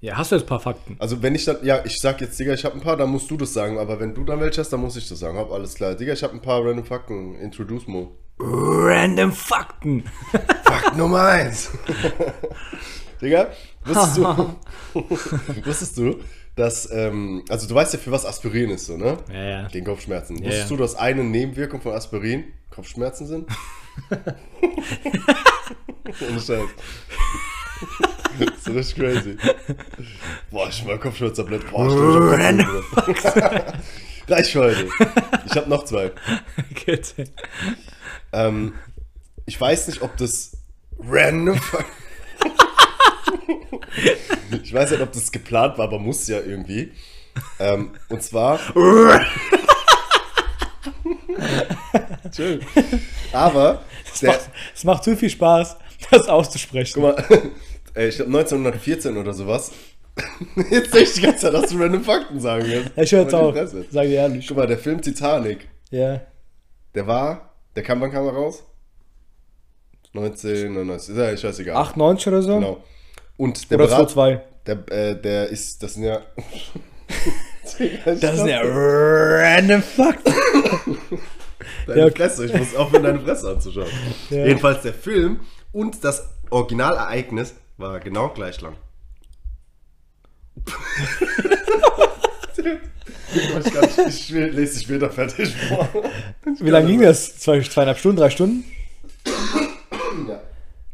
Ja, hast du jetzt ein paar Fakten? Also wenn ich dann, ja, ich sag jetzt, Digga, ich habe ein paar, dann musst du das sagen. Aber wenn du dann welche hast, dann muss ich das sagen. Hab alles klar. Digga, ich habe ein paar Random Fakten. Introduce Mo. Random Fakten. Fakt Nummer eins. (laughs) Digga, wusstest du, (laughs) wusstest du, dass, ähm, also du weißt ja, für was Aspirin ist, so, ne? Ja, ja. Gegen Kopfschmerzen. Ja, Wusstest ja. du, dass eine Nebenwirkung von Aspirin Kopfschmerzen sind? (laughs) Ohne Scheiß. das ist richtig crazy. Boah, ich mal Kopfschmerztablett. Boah, ich hab. Reicht für heute. Ich habe noch zwei. Gut. Ähm, ich weiß nicht, ob das random. (laughs) ich weiß nicht, ob das geplant war, aber muss ja irgendwie. Ähm, und zwar. Schön. Aber der, Macht, es macht zu viel Spaß, das auszusprechen. guck mal, ich glaube 1914 oder sowas. Jetzt sehe ich die ganze Zeit, dass du random Fakten sagen wirst. ich höre jetzt. Fresse. Sag dir ehrlich. Guck mal, der Film Titanic, Ja. der war, der kam, wann kam er raus? 1999, ist ja scheißegal. 98 oder so? Genau. Und der Oder Berat- 2-2. Der, äh, der ist, das sind ja. Das sind ja (laughs) random Fakten. Deine Ja, okay. Fresse, ich muss aufhören, deine Fresse anzuschauen. Ja. Jedenfalls der Film und das Originalereignis war genau gleich lang. (laughs) ich, ich, lese dich später fertig vor. Wie lange ging das? Zwei, zweieinhalb Stunden, drei Stunden? Ja.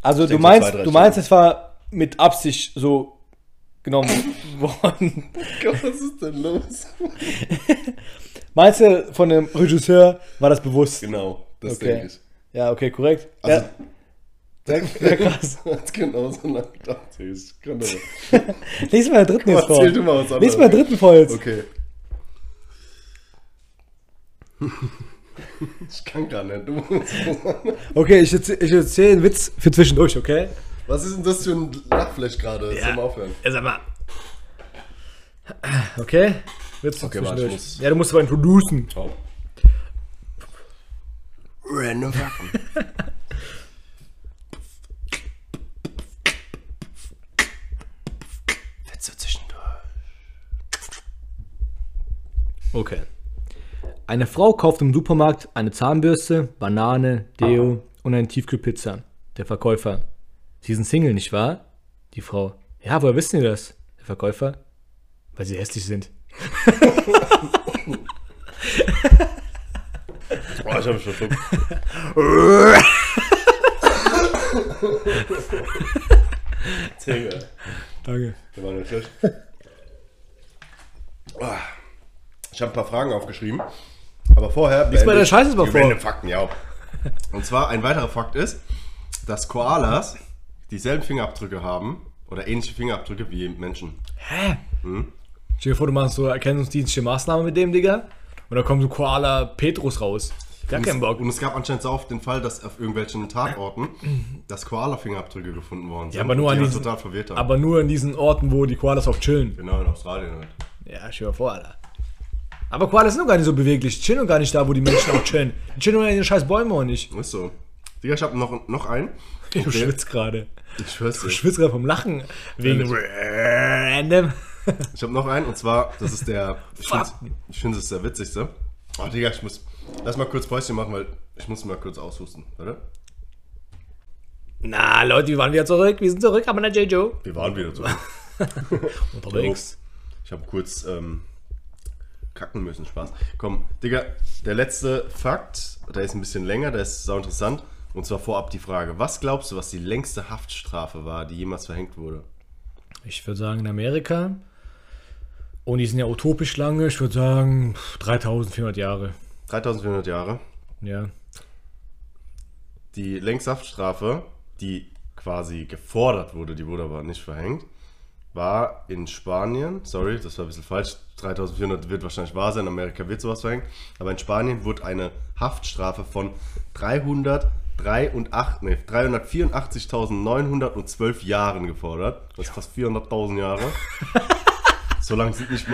Also du so meinst, zwei, du meinst, es war mit Absicht so genommen (laughs) worden. Gott, was ist denn los? Meinst du, von dem Regisseur war das bewusst? Genau, das Okay. denke ich. Ja, okay, korrekt. Also, ja, sehr, sehr krass. (laughs) Hat genau so lange gedacht. Ich kann das Lies mal den dritten jetzt vor. Erzähl du mal was anderes. Lies mal den dritten vor jetzt. Okay. (laughs) ich kann gar nicht. Du musst Okay, ich, erzähl- ich erzähle einen Witz für zwischendurch, okay? Was ist denn das für ein Lachflash gerade? Soll mal aufhören. Ja, sag mal. Okay? Witz Okay, warte, zwischendurch. ich muss- Ja, du musst aber introducen. Ciao. Random (laughs) Fakten. Witze zwischendurch. Okay. Eine Frau kauft im Supermarkt eine Zahnbürste, Banane, Deo und eine Tiefkühlpizza. Der Verkäufer. Sie sind Single, nicht wahr? Die Frau. Ja, woher wissen Sie das? Der Verkäufer. Weil sie hässlich sind. Boah, ich hab mich verschluckt. Digga. Danke. Der war nicht schlecht. Ich habe ein paar Fragen aufgeschrieben. Aber vorher. Mal beende der Scheiße mal vor. random Fakten, ja. Und zwar ein weiterer Fakt ist, dass Koalas dieselben Fingerabdrücke haben oder ähnliche Fingerabdrücke wie Menschen. Hä? Stell dir vor, du machst so erkennungsdienstliche Maßnahmen mit dem, Digga. Und da kommt so Koala Petrus raus. Gar keinen Bock. Und es gab anscheinend so oft den Fall, dass auf irgendwelchen Tatorten dass Koala-Fingerabdrücke gefunden worden sind. Ja, aber nur an die halt diesen, aber nur an diesen Orten, wo die Koalas auch chillen. genau, in Australien halt. Ja, stell dir vor, Alter. Aber Koalas sind doch gar nicht so beweglich. Die chillen doch gar nicht da, wo die Menschen auch chillen. Die chillen nur in den scheiß Bäumen auch nicht. Ist so. Digga, ich hab noch, noch einen. Du Okay. schwitzt gerade. Ich schwör's Du schwitzt gerade vom Lachen. Wegen random. (laughs) Ich habe noch einen und zwar, das ist der. Ich finde ich find, das ist der witzigste. Oh, Digga, ich muss. Lass mal kurz Päuschen machen, weil ich muss mal kurz aushusten, oder? Na, Leute, wir waren wieder zurück. Wir sind zurück, aber na Joe. Wir waren wieder zurück. Unterwegs. Ich habe kurz ähm, kacken müssen, Spaß. Komm, Digga, der letzte Fakt, der ist ein bisschen länger, der ist sau interessant. Und zwar vorab die Frage: Was glaubst du, was die längste Haftstrafe war, die jemals verhängt wurde? Ich würde sagen, in Amerika. Und die sind ja utopisch lange. Ich würde sagen, 3400 Jahre. 3400 Jahre. Ja. Die längste Haftstrafe, die quasi gefordert wurde, die wurde aber nicht verhängt, war in Spanien. Sorry, das war ein bisschen falsch. 3400 wird wahrscheinlich wahr sein, in Amerika wird sowas verhängt. Aber in Spanien wurde eine Haftstrafe von 383 nee, 384.912 Jahren gefordert. Das ist fast 400.000 Jahre. (laughs) so lange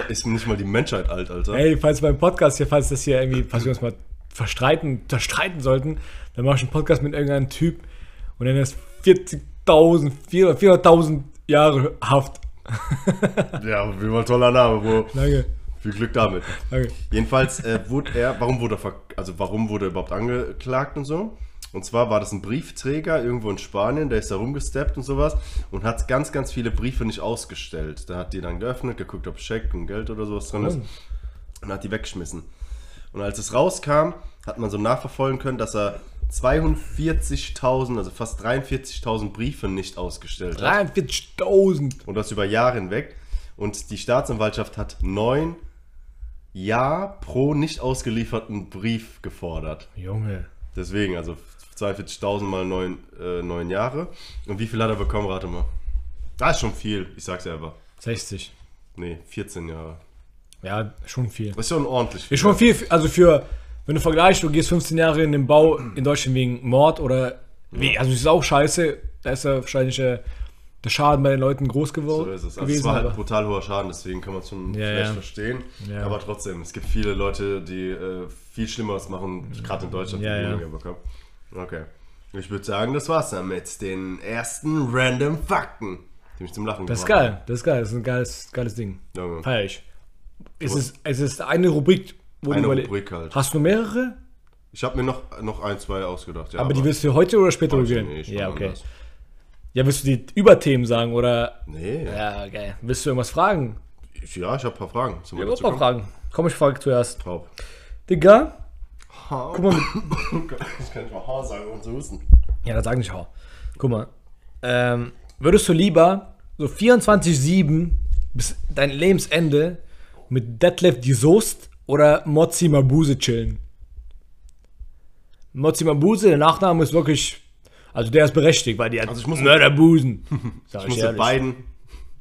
ist nicht mal die Menschheit alt, Alter. Hey, falls beim Podcast hier, falls das hier irgendwie, falls wir uns mal verstreiten, zerstreiten sollten, dann mach ich einen Podcast mit irgendeinem Typ und dann ist 40.000, 400 400.000 Jahre Haft. Ja, wie mal toller Name, Bro. Danke, Viel Glück damit. danke. Jedenfalls äh, wurde er, warum wurde er, also warum wurde er überhaupt angeklagt und so? Und zwar war das ein Briefträger irgendwo in Spanien, der ist da rumgesteppt und sowas und hat ganz, ganz viele Briefe nicht ausgestellt. Da hat die dann geöffnet, geguckt, ob Scheck und Geld oder sowas drin ist und hat die weggeschmissen. Und als es rauskam, hat man so nachverfolgen können, dass er 42.000, also fast 43.000 Briefe nicht ausgestellt hat. 43.000. Und das über Jahre hinweg. Und die Staatsanwaltschaft hat neun Jahr pro nicht ausgelieferten Brief gefordert. Junge. Deswegen, also 42.000 mal neun, äh, neun Jahre. Und wie viel hat er bekommen, rate mal. Das ist schon viel, ich sag's einfach. 60. Nee, 14 Jahre. Ja, schon viel. Das ist schon ordentlich. Ist schon viel, also für, wenn du vergleichst, du gehst 15 Jahre in den Bau in Deutschland wegen Mord oder, wie, also das ist auch scheiße, da ist ja wahrscheinlich äh, der Schaden bei den Leuten groß geworden. So ist es. Also gewesen. es war halt aber- brutal hoher Schaden, deswegen kann man es schon Ja, vielleicht ja. verstehen. Ja. Aber trotzdem, es gibt viele Leute, die äh, viel Schlimmeres machen, gerade in Deutschland, Ja, die ja. weniger bekommen. Okay. Ich würde sagen, das war's dann mit den ersten random Fakten, die mich zum Lachen das ist geil, das ist geil, das ist ein geiles, geiles Ding. Junge. Feier ich. Es ist, es ist eine Rubrik, wo Eine Rubrik halt. Hast du mehrere? Ich habe mir noch, noch ein, zwei ausgedacht. Ja, aber, die willst du heute oder später ich probieren? nicht, Ja, okay. anders. Ja, willst du die Überthemen sagen oder? Nee, ja, geil. Willst du irgendwas fragen? ich, ja, ich habe ein paar Fragen. Zum Ich will auch mal fragen. Komm, ich frage zuerst. Top. Digga, Guck mal, (laughs) Ich kann nicht mal Haar sagen, um zu husten. Ja, das sag nicht hau. Guck mal. Ähm, würdest du lieber so 24-7 bis dein Lebensende mit Detlef die Soest oder Mozzi Mabuse chillen? Mozzi Mabuse, der Nachname ist wirklich. Also der ist berechtigt, weil die hat Also ich muss- Mörderbusen. (laughs) Sag Ich muss mit beiden,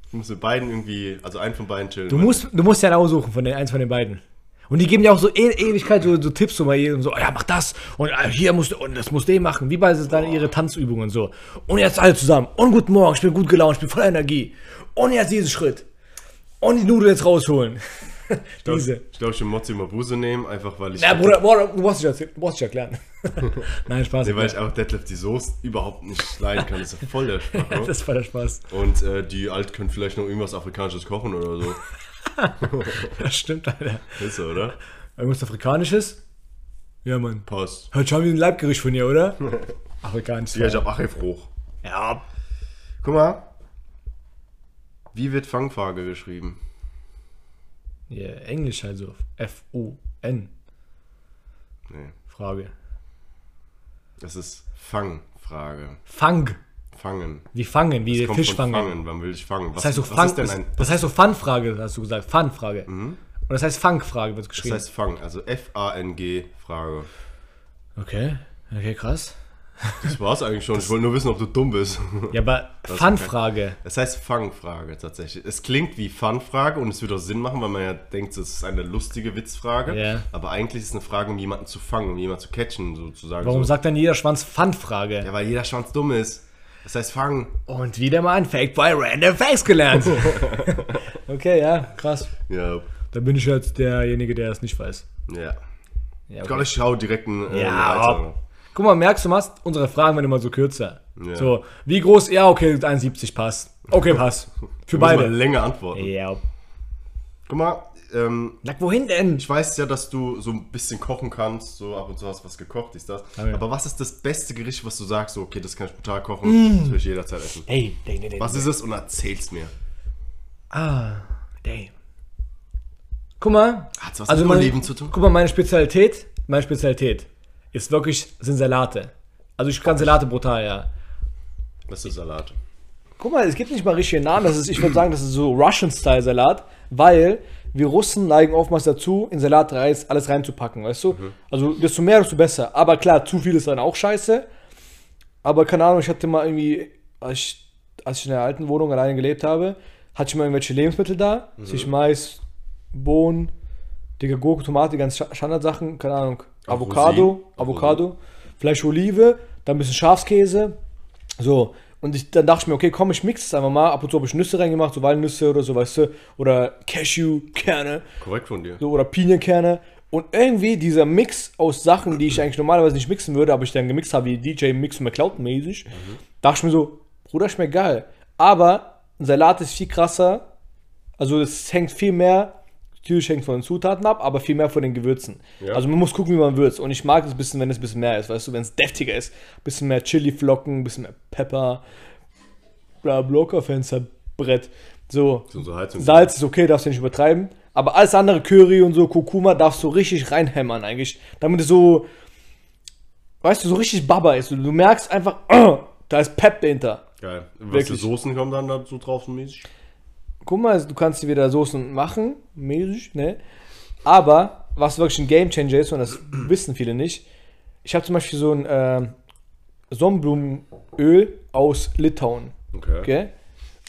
ich muss mit beiden irgendwie, also einen von beiden chillen. Du musst, du musst ja einen aussuchen von den eins von den beiden. Und die geben dir auch so e Ewigkeit so, so Tipps so mal jedem so, ja, mach das und äh, hier musst du und das musst du eh machen. Wie bei dann ihre Tanzübungen und so. Und jetzt alle zusammen. Und guten Morgen, ich bin gut gelaunt, ich bin voller Energie. Und jetzt diesen Schritt. Und die Nudeln jetzt rausholen. (laughs) Diese. Ich glaube, ich will Mozzi Mabuse nehmen, einfach weil ich. Ja, Bruder, Bruder, du musst dich, du musst dich erklären. (laughs) Nein, Spaß. Nee, weil ich einfach Deadlift die Soße überhaupt nicht leiden kann. Das ist ja voll der Spaß. (laughs) das war der Spaß. Und äh, die Alt können vielleicht noch irgendwas Afrikanisches kochen oder so. (laughs) Das stimmt, Alter. Ist so, oder? Irgendwas Afrikanisches? Ja, Mann. Passt. Heute schon wieder ein Leibgericht von dir, oder? Afrikanisch. Ja, ich hab Achefruch. Ja. Guck mal. Wie wird Fangfrage geschrieben? Ja, Englisch also. F-U-N. Nee. Frage. Das ist Fangfrage. Fang. Fangen. Wie fangen, wie Kommt Fisch fangen. Fangen. Wann will ich fangen? Was, Das heißt so was Fang. ist denn Das, ein. das heißt so Fun-Frage, hast du gesagt. Fun-Frage. Und das heißt Fangfrage wird Das geschrieben. heißt Fang, also F-A-N-G Frage. okay, okay, krass. Das war's eigentlich schon. Ich wollte nur wissen, ob du dumm bist. Ja, aber (laughs) Fun-Frage. Es heißt Fangfrage tatsächlich. Es klingt wie Fun-Frage und es würde auch Sinn machen, weil man ja denkt, es ist eine lustige Witzfrage. Ja. Aber eigentlich ist es eine Frage, um jemanden zu fangen, um jemanden zu catchen, sozusagen. Warum so. sagt dann jeder Schwanz Fun-Frage? Ja, weil jeder Schwanz dumm ist. Das heißt Fangen. Und wieder mal ein Fake by Random Facts gelernt. (laughs) okay, ja, krass. Ja. Da bin ich jetzt derjenige, der es nicht weiß. Ja. Ja, Ich okay. glaube, ich schaue direkt einen äh, Ja. Guck mal, merkst du, machst unsere Fragen werden immer so kürzer. Ja. So, wie groß? Ja, okay, 1,70 passt. Okay, passt. Für beide. länger antworten. Ja. Guck mal, ähm, Sag, wohin denn? ich weiß ja, dass du so ein bisschen kochen kannst, so ab und zu hast du was gekocht, ist das. Ah, ja. Aber was ist das beste Gericht, was du sagst, so, okay, das kann ich brutal kochen, das will ich jederzeit essen. Hey, nee, nee, nee. Was ist es und erzähl's mir. Ah, damn. Guck mal. Hat's was also mit Oliven zu tun? Guck mal, meine Spezialität, meine Spezialität ist wirklich, sind Salate. Also ich kann Salate brutal, ja. Das ist Salat. Guck mal, es gibt nicht mal richtige Namen. Das ist, ich würde sagen, das ist so Russian-Style-Salat, weil wir Russen neigen oftmals dazu, in Salat Reis alles reinzupacken, weißt du? Also desto mehr, desto besser. Aber klar, zu viel ist dann auch scheiße. Aber keine Ahnung, ich hatte mal irgendwie, als ich, als ich in der alten Wohnung alleine gelebt habe, hatte ich mal irgendwelche Lebensmittel da. Sich Mais, Bohnen, dicke Gurke, Tomate, ganz Sta- Standardsachen, keine Ahnung. Avocado. Avocado, Fleisch, Olive, dann ein bisschen Schafskäse. So, und ich, dann dachte ich mir, okay, komm, ich mixe es einfach mal. Ab und zu habe ich Nüsse reingemacht, so Walnüsse oder so, weißt du. Oder Cashewkerne Korrekt von dir. so, oder Pinienkerne. Und irgendwie dieser Mix aus Sachen, die ich eigentlich normalerweise nicht mixen würde, aber ich dann gemixt habe, wie DJ Mix McCloud mäßig, dachte ich mir so, Bruder, schmeckt geil. Aber ein Salat ist viel krasser. Also es hängt viel mehr Natürlich hängt von den Zutaten ab, aber viel mehr von den Gewürzen. Ja. Also man muss gucken, wie man würzt. Und ich mag es ein bisschen, wenn es ein bisschen mehr ist, weißt du, wenn es deftiger ist. Ein bisschen mehr Chili-Flocken, ein bisschen mehr Pepper, bla, Blocker-Fenster, Brett. So, So, so. Salz ist okay, darfst du nicht übertreiben. Aber alles andere, Curry und so, Kurkuma, darfst du richtig reinhämmern eigentlich. Damit es so, weißt du, so richtig Baba ist. Du, merkst einfach, (clears throat) da ist Pep dahinter. Geil. Was für. Soßen kommen dann dazu drauf so mäßig? Guck mal, du kannst dir wieder Soßen machen, mäßig, ne? Aber, was wirklich ein Gamechanger ist, und das (clears throat) wissen viele nicht, ich habe zum Beispiel so ein äh, Sonnenblumenöl aus Litauen, Okay. okay?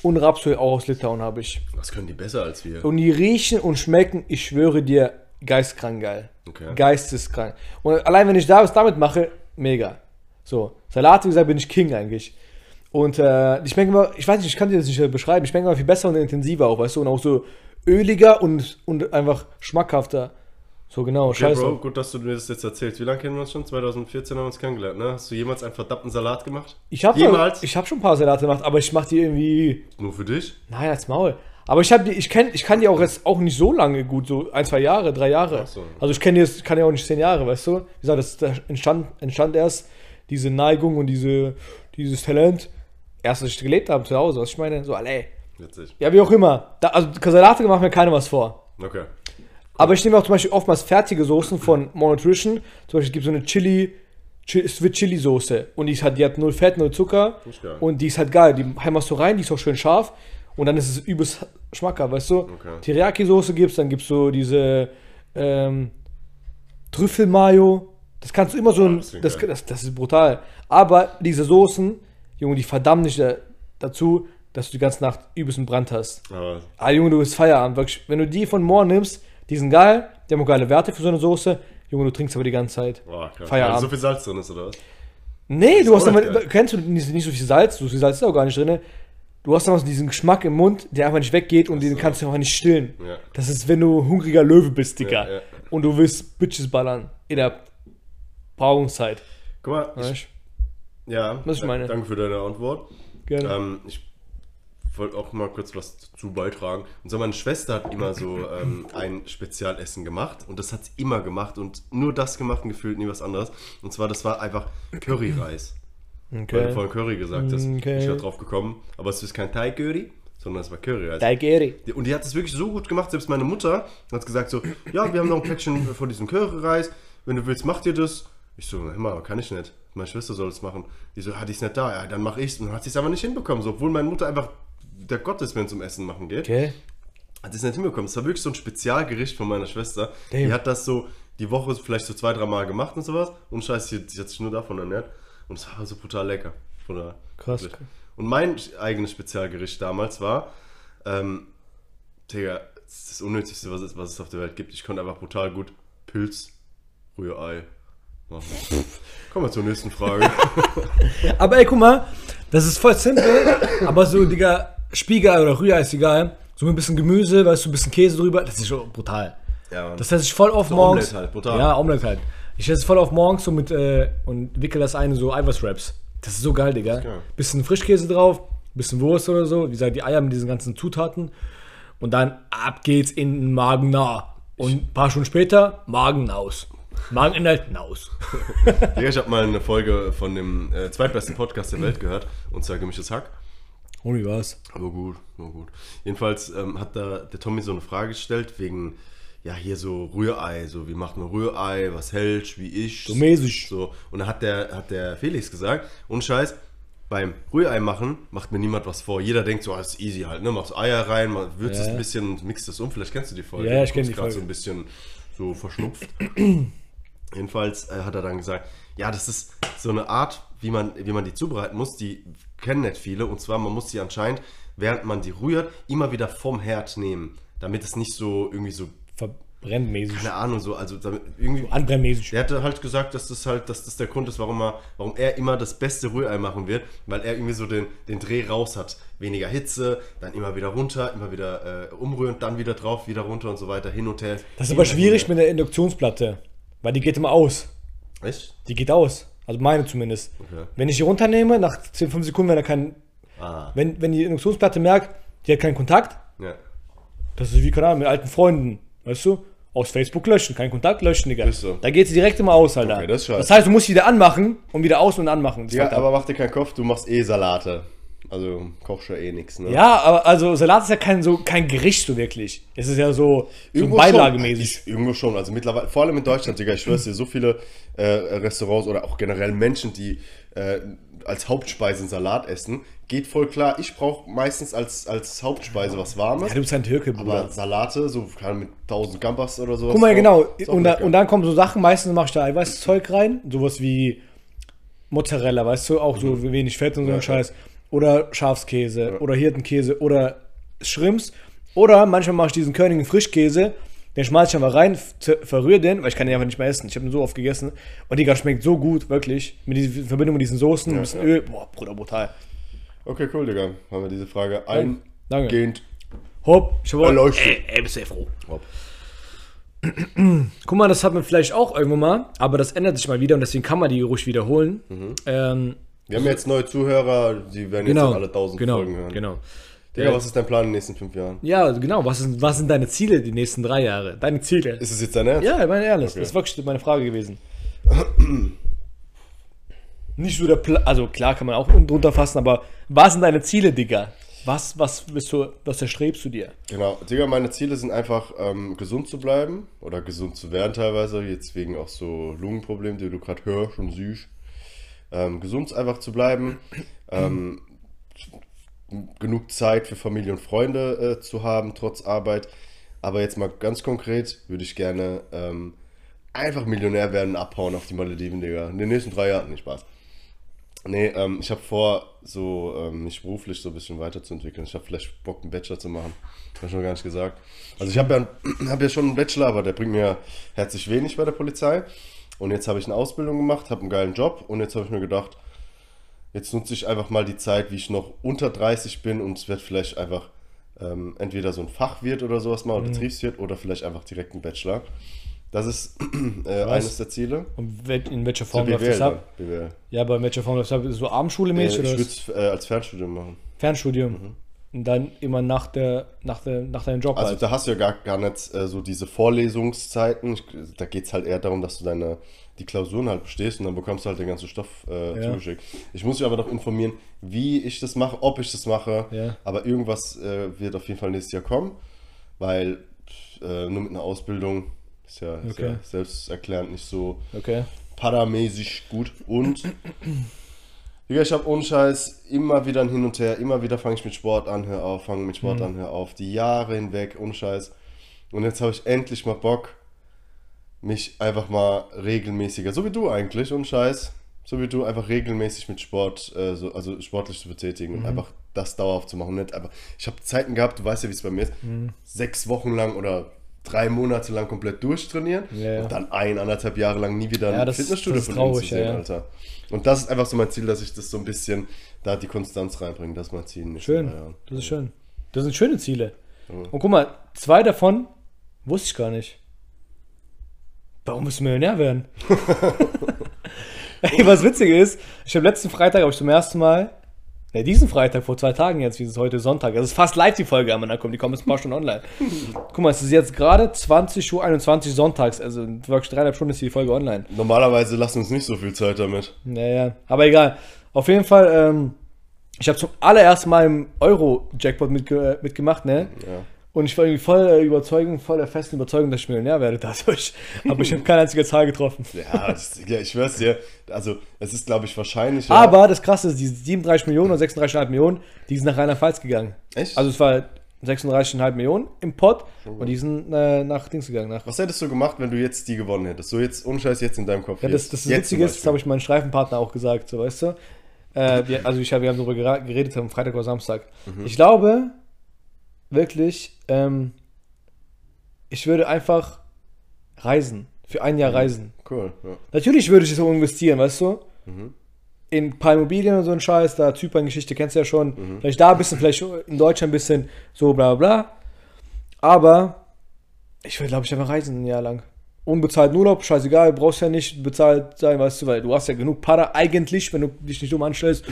Und Rapsöl auch aus Litauen habe ich. Was können die besser als wir? Und die riechen und schmecken, ich schwöre dir, geistkrank geil. Okay. Geisteskrank. Und allein wenn ich da was damit mache, mega. So, Salat, wie gesagt, bin ich King eigentlich. Und äh, die schmecken immer, ich weiß nicht, ich kann dir das nicht beschreiben, die schmecken immer viel besser und intensiver auch, weißt du, und auch so öliger und, und einfach schmackhafter. So genau, Okay, scheiße. Bro, gut, dass du mir das jetzt erzählst. Wie lange kennen wir uns schon? 2014 haben wir uns kennengelernt, ne? Hast du jemals einen verdammten Salat gemacht? Ich habe Jemals? ich hab schon ein paar Salate gemacht, aber ich mache die irgendwie, Nur für dich? nein, als Maul. Aber ich, hab die, ich, kenn, ich kann die auch jetzt auch nicht so lange gut, so ein, zwei Jahre, drei Jahre. Ach so. Also ich kenne die, jetzt- kann ja auch nicht zehn Jahre, weißt du? Wie gesagt, das, das entstand, entstand erst diese Neigung und diese, dieses Talent, erst als ich gelebt habe zu Hause, was ich meine, so, ey. Witzig. Ja, wie auch immer. Da, also Salate macht mir keiner was vor. Okay. Aber ich nehme auch zum Beispiel oftmals fertige Soßen von Monotrition. Zum Beispiel gibt es so eine Chili, Chili Sweet Chili Soße. Und die, ist halt, die hat null Fett, null Zucker. Und die ist halt geil. Die hämmerst du rein, die ist auch schön scharf. Und dann ist es übelst schmackhaft, weißt du? Okay. Teriyaki-Soße gibt's, dann gibt's so diese ähm, Trüffelmayo. Das kannst du immer so ein. das Das, das, das ist brutal. Aber diese Soßen, Junge, die verdammen nicht da, dazu, dass du die ganze Nacht übelst einen Brand hast. Aber Ah, Junge, du bist Feierabend. Wirklich. Wenn du die von morgen nimmst, die sind geil, die haben auch geile Werte für so eine Soße. Junge, du trinkst aber die ganze Zeit. boah, krass. Feierabend. Weil so viel Salz drin ist, oder was? Nee, du auch hast aber, kennst du nicht, nicht so viel Salz, so viel Salz ist auch gar nicht drin. Du hast so diesen Geschmack im Mund, der einfach nicht weggeht und den kannst du einfach nicht stillen. Ja. Das ist, wenn du hungriger Löwe bist, Digga. Ja, ja. Und du willst Bitches ballern in der Paarungszeit. Guck mal, ich, ja, Was ich meine. danke für deine Antwort. Gerne. Ähm, ich wollte auch mal kurz was dazu beitragen. Und so, meine Schwester hat immer so ähm, ein Spezialessen gemacht und das hat sie immer gemacht und nur das gemacht und gefühlt nie was anderes. Und zwar, das war einfach Curryreis. Weil du okay. vorhin Curry gesagt hast. Okay. Ich war drauf gekommen. Aber es ist kein Thai-Curry, sondern es war Curryreis. Daigeri. Die- Und die hat es wirklich so gut gemacht, selbst meine Mutter hat gesagt so, ja, wir haben noch ein Päckchen von diesem Curryreis, wenn du willst, mach dir das. Ich so, mal, kann ich nicht. Meine Schwester soll es machen. Die so, ah, die ist nicht da, ja, dann mach ich's. Und dann hat sie es aber nicht hinbekommen, so, obwohl meine Mutter einfach der Gott ist, wenn es um Essen machen geht. Okay. Hat sie es nicht hinbekommen. Es war wirklich so ein Spezialgericht von meiner Schwester. Damn. Die hat das so die Woche vielleicht so zwei, drei Mal gemacht und sowas. Und scheiße, sie, sie hat sich nur davon ernährt. Und es war so brutal lecker. Der- Krass. und mein eigenes Spezialgericht damals war, ähm, Digga, das ist das Unnötigste, was es, was es auf der Welt gibt. Ich konnte einfach brutal gut Pilz, Rührei machen. Kommen wir zur nächsten Frage. (laughs) Aber ey, guck mal, das ist voll simpel, aber so, Digga, Spiegelei oder Rührei ist egal. So mit ein bisschen Gemüse, weißt du, ein bisschen Käse drüber, das ist schon brutal. ja, Mann. Das heißt, ich voll auf So morgens. Omelette halt, brutal. Ja, Omelette halt. Ich esse voll auf morgens so mit äh, und wickel das eine so Eiweißwraps. Das ist so geil, Digga. geil. Bisschen Frischkäse drauf, bisschen Wurst oder so, wie gesagt, die Eier mit diesen ganzen Zutaten. Und dann ab geht's in den Magen nah. Und ein paar Stunden später, Magen aus. Mageninhalt aus. (laughs) Digga, ich habe mal eine Folge von dem äh, zweitbesten Podcast der Welt gehört, und zwar Gemischtes Hack. Wie war's? Aber gut, war gut. Jedenfalls ähm, hat da der Tommy so eine Frage gestellt wegen, ja, hier so Rührei, so wie macht man Rührei, was hältst, wie ich. So mäßig. So. Und dann hat der, hat der Felix gesagt, und Scheiß, beim Rührei machen macht mir niemand was vor. Jeder denkt so, ah, ist easy halt, ne? Machst Eier rein, würzt es Ja. ein bisschen und mixt es um. Vielleicht kennst du die Folge. Ja, ich Du kenn guckst die Folge. so ein bisschen so verschnupft. (clears throat) Jedenfalls äh, hat er dann gesagt, ja, das ist so eine Art, wie man, wie man die zubereiten muss, die kennen nicht viele. Und zwar, man muss die anscheinend, während man die rührt, immer wieder vom Herd nehmen, damit es nicht so irgendwie so, Verbrennmäßig. keine Ahnung, so, also damit irgendwie. Anbrennmäßig. Der hatte halt gesagt, dass das halt, dass das der Grund ist, warum er, warum er immer das beste Rührei machen wird, weil er irgendwie so den, den Dreh raus hat. Weniger Hitze, dann immer wieder runter, immer wieder äh, umrühren, dann wieder drauf, wieder runter und so weiter, hin und her. Das ist aber schwierig mit der Induktionsplatte, weil die geht immer aus. Echt? Die geht aus. Also meine zumindest. Okay. Wenn ich die runternehme, nach 10, 5 Sekunden, wenn er kein, Ah, wenn, wenn die Induktionsplatte merkt, die hat keinen Kontakt, ja. das ist wie, keine Ahnung, mit alten Freunden. Weißt du? Aus Facebook löschen, kein Kontakt löschen, Digga. Ist so. Da geht sie direkt immer aus, Alter. Okay, das ist scheiße. das heißt, du musst wieder anmachen und wieder aus und anmachen. Ja, aber mach dir keinen Kopf, du machst eh Salate. Also kochst ja eh nichts, ne? Ja, aber also Salat ist ja kein, so, kein Gericht so wirklich. Es ist ja so, so beilagemäßig. Schon. Irgendwo schon. Also mittlerweile, vor allem in Deutschland, Digga, ich schwör's dir, so viele äh, Restaurants oder auch generell Menschen, die äh, als Hauptspeise einen Salat essen, geht voll klar. Ich brauche meistens als, als Hauptspeise was Warmes. Ja, du bist ein Türke, Bruder. aber Salate, so Ahnung, mit 1000 Gambas oder so. Guck mal, genau. Und, da, und dann kommen so Sachen, meistens mach ich da Eiweißzeug rein, sowas wie Mozzarella, weißt du, auch so wenig Fett und so ein Mhm. Ja, Scheiß. Oder Schafskäse oder Hirtenkäse oder Shrimps. Oder manchmal mache ich diesen Königen Frischkäse, den schmeiß ich einfach rein, ver- verrühre den, weil ich kann den einfach nicht mehr essen. Ich habe den so oft gegessen. Und die schmeckt so gut, wirklich. Mit dieser in Verbindung mit diesen Soßen, ein bisschen ja. Öl. Boah, Bruder, brutal. Okay, cool, Digga. Haben wir diese Frage Danke. eingehend. Hopp, ich habe Erleuchtet. Ey, ey, bist du ja froh. Hopp. Guck mal, das hat man vielleicht auch irgendwann mal, aber das ändert sich mal wieder und deswegen kann man die ruhig wiederholen. Ähm, Wir haben jetzt neue Zuhörer, die werden jetzt genau, dann alle 1000 genau, Folgen hören. genau. Digga, was ist dein Plan in den nächsten fünf Jahren? Ja, genau. Was, ist, was sind deine Ziele die nächsten drei Jahre? Deine Ziele? Ist es jetzt dein Ernst? ja, ich meine ehrlich, Okay. das ist wirklich meine Frage gewesen. (clears throat) Nicht so der Pla also klar kann man auch unten drunter fassen, aber was sind deine Ziele, Digga? Was, was bist du, was erstrebst du dir? Genau, Digga, meine Ziele sind einfach, ähm, gesund zu bleiben oder gesund zu werden teilweise, jetzt wegen auch so Lungenproblemen, die du gerade hörst und siehst. Ähm, gesund einfach zu bleiben, ähm, genug Zeit für Familie und Freunde äh, zu haben, trotz Arbeit. Aber jetzt mal ganz konkret würde ich gerne ähm, einfach Millionär werden, abhauen auf die Malediven, Digga. In den nächsten drei Jahren, nicht Spaß. Nee, ähm, ich habe vor, so ähm, mich beruflich so ein bisschen weiterzuentwickeln. Ich habe vielleicht Bock, einen Bachelor zu machen. Habe ich noch gar nicht gesagt. Also ich habe ja, (clears throat) hab ja schon einen Bachelor, aber der bringt mir herzlich wenig bei der Polizei. Und jetzt habe ich eine Ausbildung gemacht, habe einen geilen Job und jetzt habe ich mir gedacht, jetzt nutze ich einfach mal die Zeit, wie ich noch unter 30 bin und es wird vielleicht einfach ähm, entweder so ein Fachwirt oder sowas mal, oder Betriebswirt oder vielleicht einfach direkt ein Bachelor. Das ist (clears throat) äh, eines der Ziele. Und in welcher Form läuft das ab? BWL. Ja, aber in welcher Form läuft das ab? So Äh, Abendschule-mäßig ich oder würde es äh, als Fernstudium machen. Fernstudium? Und dann immer nach, der, nach, der, nach deinem Job Also halt. da hast du ja gar, gar nicht äh, so diese Vorlesungszeiten. Da geht es halt eher darum, dass du deine die Klausuren halt bestehst und dann bekommst du halt den ganzen Stoff äh, Ja. zugeschickt. Ich muss dich aber noch informieren, wie ich das mache, ob ich das mache. Ja. Aber irgendwas äh, wird auf jeden Fall nächstes Jahr kommen, weil äh, nur mit einer Ausbildung ist ja, ist Okay. ja selbsterklärend nicht so Okay. paramäßig gut. Und Digga, ich habe ohne Scheiß immer wieder ein Hin und Her, immer wieder fange ich mit Sport an, hör auf, fange mit Sport an, hör auf, die Jahre hinweg, ohne Scheiß. Und jetzt habe ich endlich mal Bock, mich einfach mal regelmäßiger, so wie du eigentlich, ohne Scheiß, so wie du, einfach regelmäßig mit Sport, äh, so, also sportlich zu betätigen und einfach das dauerhaft zu machen. Nicht einfach, ich habe Zeiten gehabt, du weißt ja, wie es bei mir ist, sechs Wochen lang oder drei Monate lang komplett durchtrainieren Ja, ja. und dann ein, anderthalb Jahre lang nie wieder Ja, ein das- Fitnessstudio das ist von traurig, zu sehen, ja, ja. Alter. Und das ist einfach so mein Ziel, dass ich das so ein bisschen, da die Konstanz reinbringe, das ist mein Ziel. Schön. Das ist schön. Das sind schöne Ziele. Und guck mal, zwei davon wusste ich gar nicht. Warum musst du Millionär werden? (laughs) Ey, was witzig ist, ich habe letzten Freitag, habe ich zum ersten Mal, ne, diesen Freitag, vor zwei Tagen jetzt, wie es heute Sonntag, es ist fast live die Folge, aber dann kommt, die kommt jetzt ein paar Stunden online. (laughs) Guck mal, es ist jetzt gerade 20.21 Uhr sonntags, also wirklich dreieinhalb Stunden ist die Folge online. Normalerweise lassen wir uns nicht so viel Zeit damit. Naja, aber egal. Auf jeden Fall, ähm, ich habe zum allerersten Mal im Euro-Jackpot mitge mitgemacht, ne? Ja. Und ich war irgendwie voll der Überzeugung, voll der festen Überzeugung, dass ich Millionär werde dadurch. (laughs) Aber ich habe keine einzige Zahl getroffen. Ja, das, ja ich schwör's dir. Also, es ist, glaube ich, wahrscheinlich. Aber das Krasse ist, die 37 Millionen oder 36,5 Millionen, die sind nach Rheinland-Pfalz gegangen. Echt? Also es war 36,5 Millionen im Pot und die sind äh, nach Dings gegangen. Nach, Was hättest du gemacht, wenn du jetzt die gewonnen hättest? So jetzt, ohne Scheiß, jetzt in deinem Kopf. ja, das, das Witzige ist, das habe ich meinem Streifenpartner auch gesagt, so weißt du. Äh, wir, also ich hab, wir haben darüber geredet am Freitag oder Samstag. Mhm. Ich glaube, wirklich, ähm, ich würde einfach reisen. Für ein Mhm. Jahr reisen. Cool, ja. Natürlich würde ich es so investieren, weißt du? Mhm. In ein paar Immobilien und so ein Scheiß, da Zypern-Geschichte kennst du ja schon. Mhm. Vielleicht da ein bisschen, vielleicht in Deutschland ein bisschen, so bla bla bla. Aber ich würde, glaube ich, einfach reisen ein Jahr lang. Unbezahlten Urlaub, scheißegal, brauchst ja nicht bezahlt sein, weißt du, weil du hast ja genug Para eigentlich, wenn du dich nicht dumm anstellst.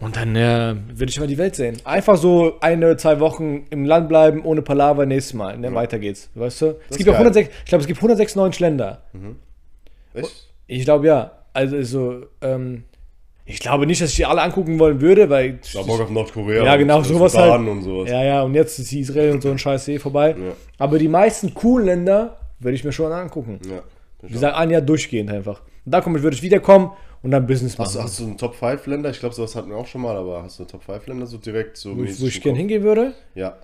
Und dann äh, würde ich mal die Welt sehen. Einfach so eine, zwei Wochen im Land bleiben, ohne Palaver, nächstes Mal. Und dann weiter geht's. Weißt du? Es ist gibt ja geil. 106, ich glaube, es gibt 196 Länder. Echt? Ich glaube ja. Also so, ähm, ich glaube nicht, dass ich die alle angucken wollen würde, weil. Ich hab Bock auf Nordkorea. Ja, genau, sowas halt. und sowas. Ja, ja, und jetzt ist Israel und so ein Scheiß eh vorbei. Ja. Aber die meisten coolen Länder würde ich mir schon angucken. Ja. Wie gesagt, ein Jahr durchgehend einfach. Und dann würde ich wiederkommen und dann Business Hast, du- machen. hast du einen Top 5 Länder? Ich glaube, sowas hatten wir auch schon mal, aber hast du Top 5 Länder so direkt so wo wo ich gerne hingehen würde. Ja.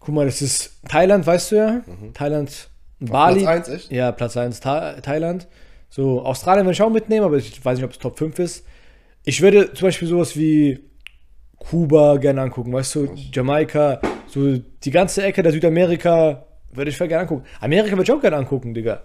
Guck mal, das ist Thailand, weißt du ja. Thailand, Bali. Mhm. Platz 1, echt? Ja, Platz 1 Tha Thailand. So, Australien würde ich auch mitnehmen, aber ich weiß nicht, ob es Top 5 ist. Ich würde zum Beispiel sowas wie Kuba gerne angucken, weißt du, Jamaika, so die ganze Ecke der Südamerika würde ich voll gerne angucken. Amerika würde ich auch gerne angucken, Digga.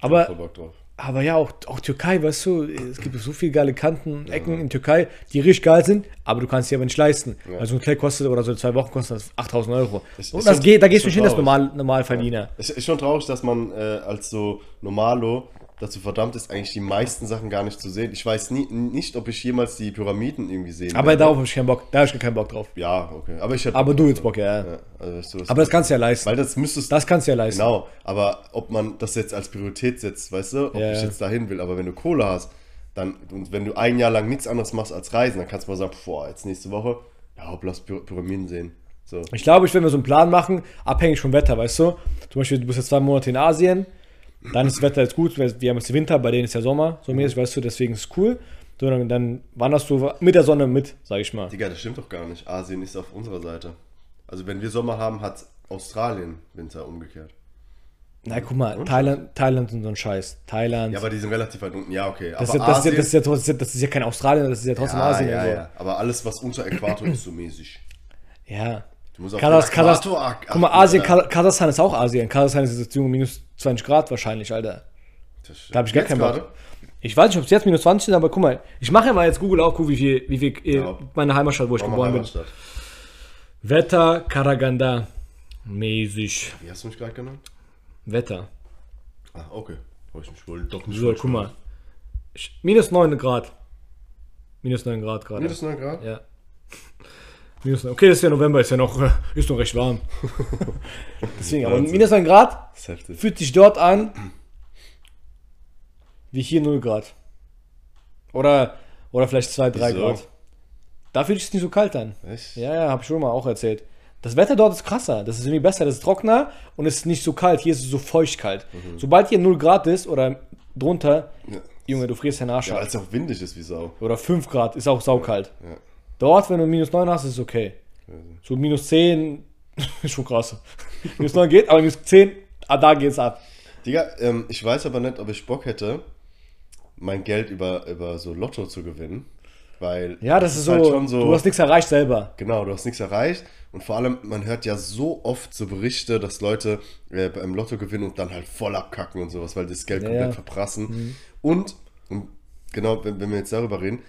Aber, Voll Bock drauf. Aber ja, auch, auch Türkei, weißt du, es gibt so viele geile Kanten, Ecken in Türkei, die richtig geil sind, aber du kannst sie aber nicht leisten. Ja. Also ein Hotel kostet oder so zwei Wochen kostet das 8000 Euro. Das Und das schon- geht, da gehst du nicht hin, das normal, Normalverdiener. Es ist schon traurig, dass man äh, als so Normalo dazu verdammt ist, eigentlich die meisten Sachen gar nicht zu sehen. Ich weiß nie, nicht, ob ich jemals die Pyramiden irgendwie sehen Aber werde. darauf habe ich keinen Bock. Da habe ich keinen Bock drauf. Ja, okay. Aber ich Aber du jetzt Bock, ja. ja. Also, weißt du, Aber das kannst du ja leisten. Weil das müsstest Das kannst du ja leisten. Genau, aber ob man das jetzt als Priorität setzt, weißt du, ob Ja, ich jetzt dahin will, aber wenn du Kohle hast, dann, und wenn du ein Jahr lang nichts anderes machst als Reisen, dann kannst du mal sagen, boah, jetzt nächste Woche, ja, hopp, lass Py- Pyramiden sehen. So. Ich glaube, ich will mir so einen Plan machen, abhängig vom Wetter, weißt du? Zum Beispiel, du bist jetzt zwei Monate in Asien, dann ist das Wetter jetzt gut, wir haben jetzt Winter, bei denen ist ja Sommer, so mäßig, weißt du, deswegen ist es cool. So, dann, dann wanderst du mit der Sonne mit, sag ich mal. Digga, das stimmt doch gar nicht. Asien ist auf unserer Seite. Also wenn wir Sommer haben, hat Australien Winter umgekehrt. Na, guck mal, Thailand, Thailand und so ein Scheiß. Thailand. Ja, aber die sind relativ weit unten. Ja, okay. das, ist aber ja, das, ist ja, Asien- das, ist das ist ja kein Australien, das ist ja trotzdem ja, Asien. ja, irgendwo. ja. Aber alles, was unter Äquator (clears throat) ist, so mäßig. ja. Du musst auf Äquator achten, guck mal, Asien, Alter. Kasachstan ist auch Asien. Kasachstan ist jetzt minus 20 Grad wahrscheinlich, Alter. Da habe ich gar keinen Bock. Ich weiß nicht, ob es jetzt minus 20 sind, aber guck mal, ich mache ja mal jetzt Google auch, guck, wie viel, wie viel äh, Ja. meine Heimatstadt, wo ich mal geboren bin. Wetter, Karaganda. Mäßig. Wie hast du mich gerade genannt? Wetter. Ah, okay. Hab ich mich wohl doch nicht So, guck mal. Ich, minus 9 Grad. Minus 9 Grad gerade. Minus 9 Grad? Ja. Minus 9. Okay, das ist ja November, ist ja noch, äh, ist noch recht warm. (laughs) Deswegen, aber minus 9 Grad fühlt sich dort an wie hier 0 Grad. Oder, oder vielleicht 2, 3 Wieso? Grad. Da fühlt sich es nicht so kalt an. Echt? Ja, ja, hab ich schon mal auch erzählt. Das Wetter dort ist krasser. Das ist irgendwie besser. Das ist trockener und es ist nicht so kalt. Hier ist es so feucht kalt. Sobald hier 0 Grad ist oder drunter, Ja. Junge, du frierst den Arsch Ja, ab. weil es auch windig ist wie Sau. Oder 5 Grad ist auch saukalt. Ja. Dort, wenn du minus 9 hast, ist es okay. So minus 10 (laughs) ist schon krass. minus 9 geht, aber minus 10, ah, da geht's ab. Digga, ähm, ich weiß aber nicht, ob ich Bock hätte, mein Geld über, über so Lotto zu gewinnen. Weil Ja, das ist so, halt so. du hast nichts erreicht selber. Genau, du hast nichts erreicht. Und vor allem, man hört ja so oft so Berichte, dass Leute äh, beim Lotto gewinnen und dann halt voll abkacken und sowas, weil das Geld Ja, komplett ja. verprassen. Und, und genau, wenn, wenn wir jetzt darüber reden,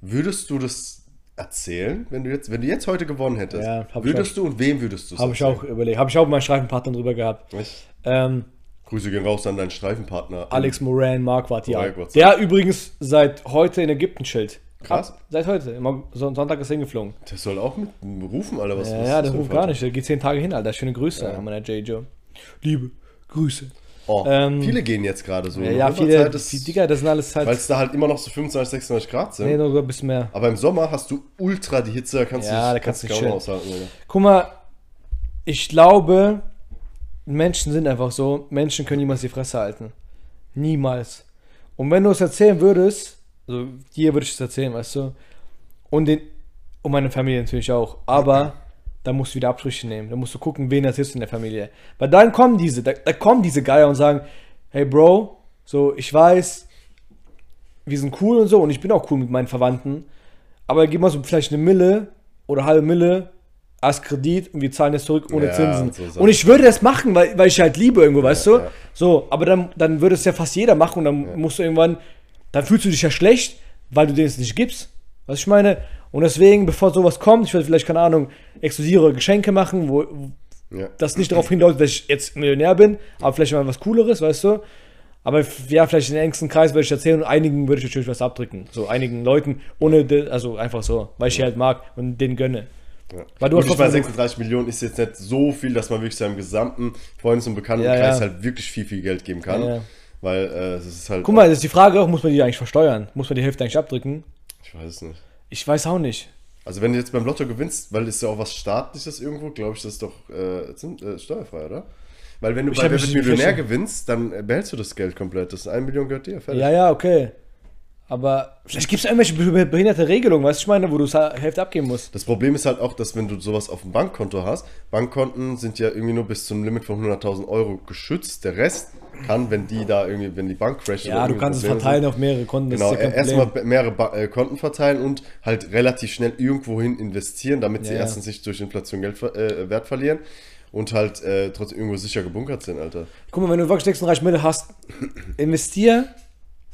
würdest du das erzählen, wenn du jetzt, wenn du jetzt heute gewonnen hättest? Ja, würdest du und wem würdest du Habe ich auch überlegt. Habe ich auch mit meinen Streifenpartnern drüber gehabt. Ähm, Grüße gehen raus an deinen Streifenpartner. Alex Moran, Marquardt, ja. Der übrigens seit heute in Ägypten chillt. Krass. Ab, seit heute. Immer Son- Sonntag ist er hingeflogen. Der soll auch mit rufen, Alter. Was, Ja, was ja, der ruft gar nicht. Der geht zehn Tage hin, Alter. Schöne Grüße an meiner J-Jo. Liebe Grüße. Oh, Ähm, viele gehen jetzt gerade so. Ja, ja viele, Novemberzeit ist- die Digga, das sind alles halt. Weil es da halt immer noch so 25, 26 Grad sind. Nee, nur ein bisschen mehr. Aber im Sommer hast du ultra die Hitze, da kannst Ja, du da kannst du kaum chillen. aushalten. Alter. Guck mal, ich glaube, Menschen sind einfach so, Menschen können niemals die Fresse halten. Niemals. Und wenn du es erzählen würdest, also dir würde ich es erzählen, weißt du, und, den, und meine Familie natürlich auch, aber da musst du wieder Abstriche nehmen. Da musst du gucken, wen erzählst du in der Familie. Weil dann kommen diese, da, da kommen diese Geier und sagen, hey Bro, so, ich weiß, wir sind cool und so und ich bin auch cool mit meinen Verwandten, aber gib mal so vielleicht eine Mille oder halbe Mille als Kredit und wir zahlen das zurück ohne Ja, Zinsen. so Sachen. und ich würde das machen, weil, weil ich halt liebe irgendwo, weißt du? ja. So, aber dann, dann würde es ja fast jeder machen und dann musst du irgendwann, dann fühlst du dich ja schlecht, weil du denen es nicht gibst. Was ich meine? Und deswegen, bevor sowas kommt, ich würde vielleicht, keine Ahnung, exklusive Geschenke machen, wo Ja. das nicht darauf hindeutet, dass ich jetzt Millionär bin, aber vielleicht mal was Cooleres, weißt du? Aber ja, vielleicht in den engsten Kreis würde ich erzählen und einigen würde ich natürlich was abdrücken. So einigen Leuten, ohne, also einfach so, weil ich die halt mag und denen gönne. Ja. Weil du Gut, hast ich meine, trotzdem- 36 Millionen ist jetzt nicht so viel, dass man wirklich seinem gesamten Freundes- und Bekanntenkreis Ja, ja. halt wirklich viel, viel Geld geben kann. Ja, ja. Weil äh, es ist halt. Guck mal, das ist die Frage auch, muss man die eigentlich versteuern? Muss man die Hälfte eigentlich abdrücken? Ich weiß es nicht. Ich weiß auch nicht. Also, wenn du jetzt beim Lotto gewinnst, weil es ja auch was Staatliches irgendwo, glaube ich, das ist doch äh, zim- äh, steuerfrei, oder? Weil wenn du Ich bei Wer wird Millionär gewinnst, dann behältst du das Geld komplett. Das ist 1 Million gehört dir. Fertig. Ja, ja, okay. Aber vielleicht gibt es irgendwelche be- behinderte Regelungen, weißt du, ich meine, wo du es Hälfte abgeben musst. Das Problem ist halt auch, dass wenn du sowas auf dem Bankkonto hast, Bankkonten sind ja irgendwie nur bis zum Limit von 100.000 Euro geschützt. Der Rest kann, wenn die da irgendwie, wenn die Bank crasht Ja, du kannst es verteilen sind, auf mehrere Konten. Genau, ja erstmal mehrere ba äh, Konten verteilen und halt relativ schnell irgendwohin investieren, damit sie Ja, ja. erstens nicht durch Inflation Geld äh, Wert verlieren und halt äh, trotzdem irgendwo sicher gebunkert sind, Alter. Guck mal, wenn du wirklich 36 Mille hast, investier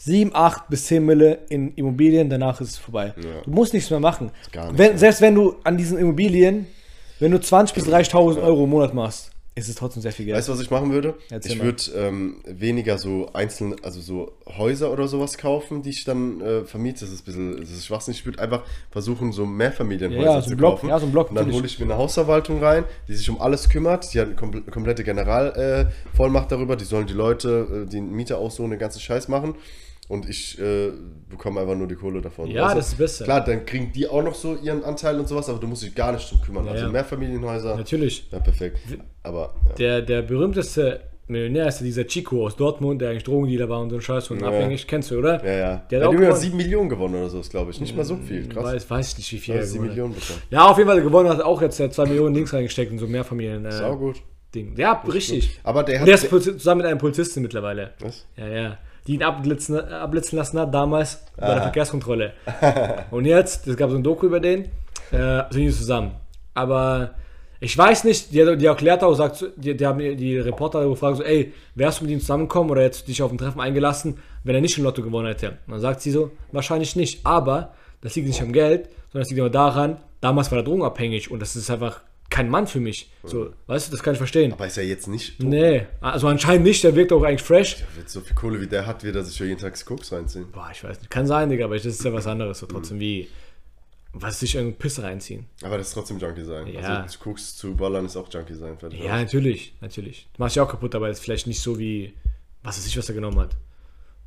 7, 8 bis 10 Mille in Immobilien, danach ist es vorbei. Du musst nichts mehr machen. gar nichts wenn, mehr. selbst wenn du an diesen Immobilien, wenn du 20 bis 30.000 Euro im Monat machst, ist es trotzdem sehr viel Geld. Weißt du, was ich machen würde? Erzähl ich würde ähm, weniger so einzelne, also so Häuser oder sowas kaufen, die ich dann äh, vermiete. Das ist ein bisschen, das ist Schwachsinn. Ich würde einfach versuchen, so Mehrfamilienhäuser Ja, ja, so zu Block, kaufen. ja, so ein Block, Und dann hole ich mir eine Hausverwaltung rein, die sich um alles kümmert. Die hat eine komple komplette Generalvollmacht äh, darüber. Die sollen die Leute, äh, die Mieter aussuchen, den ganzen Scheiß machen. Und ich äh, bekomme einfach nur die Kohle davon. Ja, das ist Beste. Klar, dann kriegen die auch noch so ihren Anteil und sowas, aber du musst dich gar nicht drum kümmern. also ja. Mehrfamilienhäuser. Natürlich. Ja, perfekt. Aber ja. Der, der berühmteste Millionär ist ja dieser Chico aus Dortmund, der eigentlich Drogendealer war und so ein Scheiß und Ja. abhängig. Kennst du, oder? Ja, ja. Der Der hat auch immer gewonnen. 7 Millionen gewonnen oder so, ist glaube ich. Nicht mal so viel. Krass. Weiß, weiß ich nicht, wie viel Ja, er 7 gewonnen hat. Millionen bekommen. Ja, auf jeden Fall gewonnen hat auch jetzt 2 Millionen links reingesteckt in so Mehrfamilien. Äh, Sau gut. Ding. Ja, richtig. Aber der Und hat. der ist zusammen mit einem Polizisten mittlerweile. Was? Ja, ja. Die ihn abblitzen, abblitzen lassen hat damals bei Ah. der Verkehrskontrolle. (laughs) Und jetzt, es gab so ein Doku über den, äh, sind die zusammen. Aber ich weiß nicht, die, die erklärt auch, sagt, die, die haben die Reporter gefragt, so, ey, wärst du mit ihm zusammengekommen oder jetzt dich auf ein Treffen eingelassen, wenn er nicht im Lotto gewonnen hätte? Und dann sagt sie so, wahrscheinlich nicht. Aber das liegt nicht am Geld, sondern es liegt immer daran, damals war er drogenabhängig und das ist einfach kein Mann für mich. So, weißt du, das kann ich verstehen. Aber ist ja jetzt nicht. Nee, also anscheinend nicht, der wirkt auch eigentlich fresh. Mit so viel Kohle wie der hat, wird er sich ja jeden Tag Koks reinziehen. Boah, ich weiß nicht. Kann sein, Digga, aber das ist ja was anderes. So trotzdem wie, was sich irgendein Piss reinziehen. Aber das ist trotzdem Junkie sein. Ja. Also Koks zu ballern ist auch Junkie sein. Fertig. Ja, natürlich, natürlich. Du machst dich auch kaputt, aber ist vielleicht nicht so wie, was weiß ich, was er genommen hat.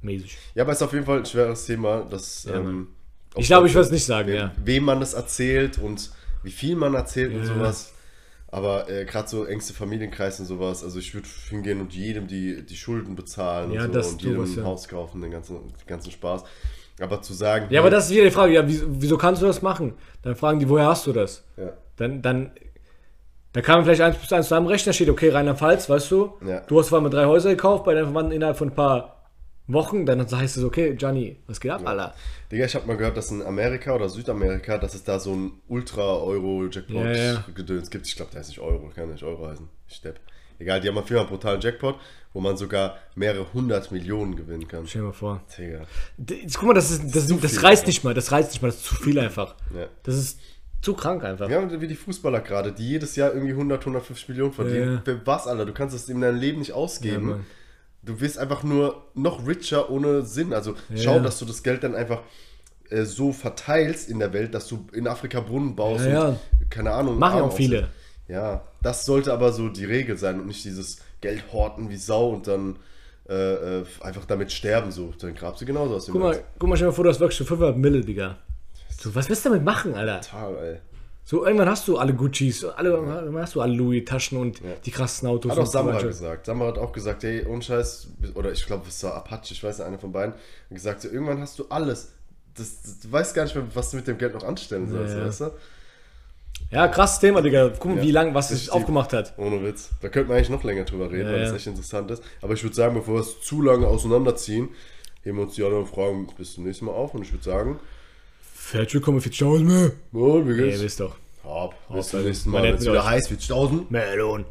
Mäßig. Ja, aber es ist auf jeden Fall ein schweres Thema. Das, Mann. ähm, Ich glaube, ich würde es nicht sagen, wem, ja. wem man das erzählt und wie viel man erzählt und Ja. sowas. Aber äh, gerade so engste Familienkreis und sowas, also ich würde hingehen und jedem die, die Schulden bezahlen Ja, und so und jedem ein ja. Haus kaufen, den ganzen, den ganzen Spaß. Aber zu sagen, Ja, aber das ist wieder die Frage, ja, wieso, wieso kannst du das machen? Dann fragen die, woher hast du das? Ja. Dann, dann, da kann man vielleicht eins plus eins zusammenrechnen, da steht, okay, Rheinland-Pfalz, weißt du, Ja. du hast vor allem drei Häuser gekauft, bei deinem Verwandten innerhalb von ein paar Wochen, dann heißt es, okay, Gianni, was geht ab, Alter? Digga, ich habe mal gehört, dass in Amerika oder Südamerika, dass es da so ein Ultra-Euro-Jackpot-Gedöns Ja, ja. gibt. Ich glaube, der heißt nicht Euro, kann nicht Euro heißen. Ich stepp. Egal, die haben auf jeden Fall einen brutalen Jackpot, wo man sogar mehrere hundert Millionen gewinnen kann. Stell dir mal vor. Digga. Guck mal, das, ist, das, das viel, reißt Alter. nicht mal, das reißt nicht mal, das ist zu viel einfach. Ja. Das ist zu krank einfach. Ja, und wie die Fußballer gerade, die jedes Jahr irgendwie 100, 150 Millionen verdienen. Ja. Was, Alter? Du kannst das in deinem Leben nicht Ja, ausgeben. Du wirst einfach nur noch richer ohne Sinn. Also schau, Ja. dass du das Geld dann einfach äh, so verteilst in der Welt, dass du in Afrika Brunnen baust Ja, ja. und keine Ahnung. Machen auch viele. Ja, das sollte aber so die Regel sein und nicht dieses Geld horten wie Sau und dann äh, äh, einfach damit sterben. So, dann grabst du genauso aus dem Guck mal, guck mal, stell dir mal vor, du hast wirklich schon 500 Mille, Digga. So, was willst du damit machen, Alter? Total, ey. So, irgendwann hast du alle Guccis, alle, irgendwann hast du alle Louis-Taschen und die krassen Autos. Hat auch Samra gesagt. Samra hat auch gesagt, hey, ohne Scheiß, oder ich glaube, es war Apache, ich weiß nicht, einer von beiden, hat gesagt, so, irgendwann hast du alles. Das, das, du weißt gar nicht mehr, was du mit dem Geld noch anstellen sollst, Ja, ja. weißt du? Ja, krasses Thema, Digga. Guck mal, Ja. wie lang, was es ist aufgemacht hat. Ohne Witz. Da könnten wir eigentlich noch länger drüber reden, Ja, weil ja. das echt interessant ist. Aber ich würde sagen, bevor wir es zu lange auseinanderziehen, heben wir uns die anderen Fragen bis zum nächsten Mal auf und ich würde sagen, Herzlich willkommen für 40.000 mehr. oh, wie Ihr geht's? wisst doch. Hopp, bis zum nächsten Mal. Wenn es wieder heiß wird, 1000. Melon.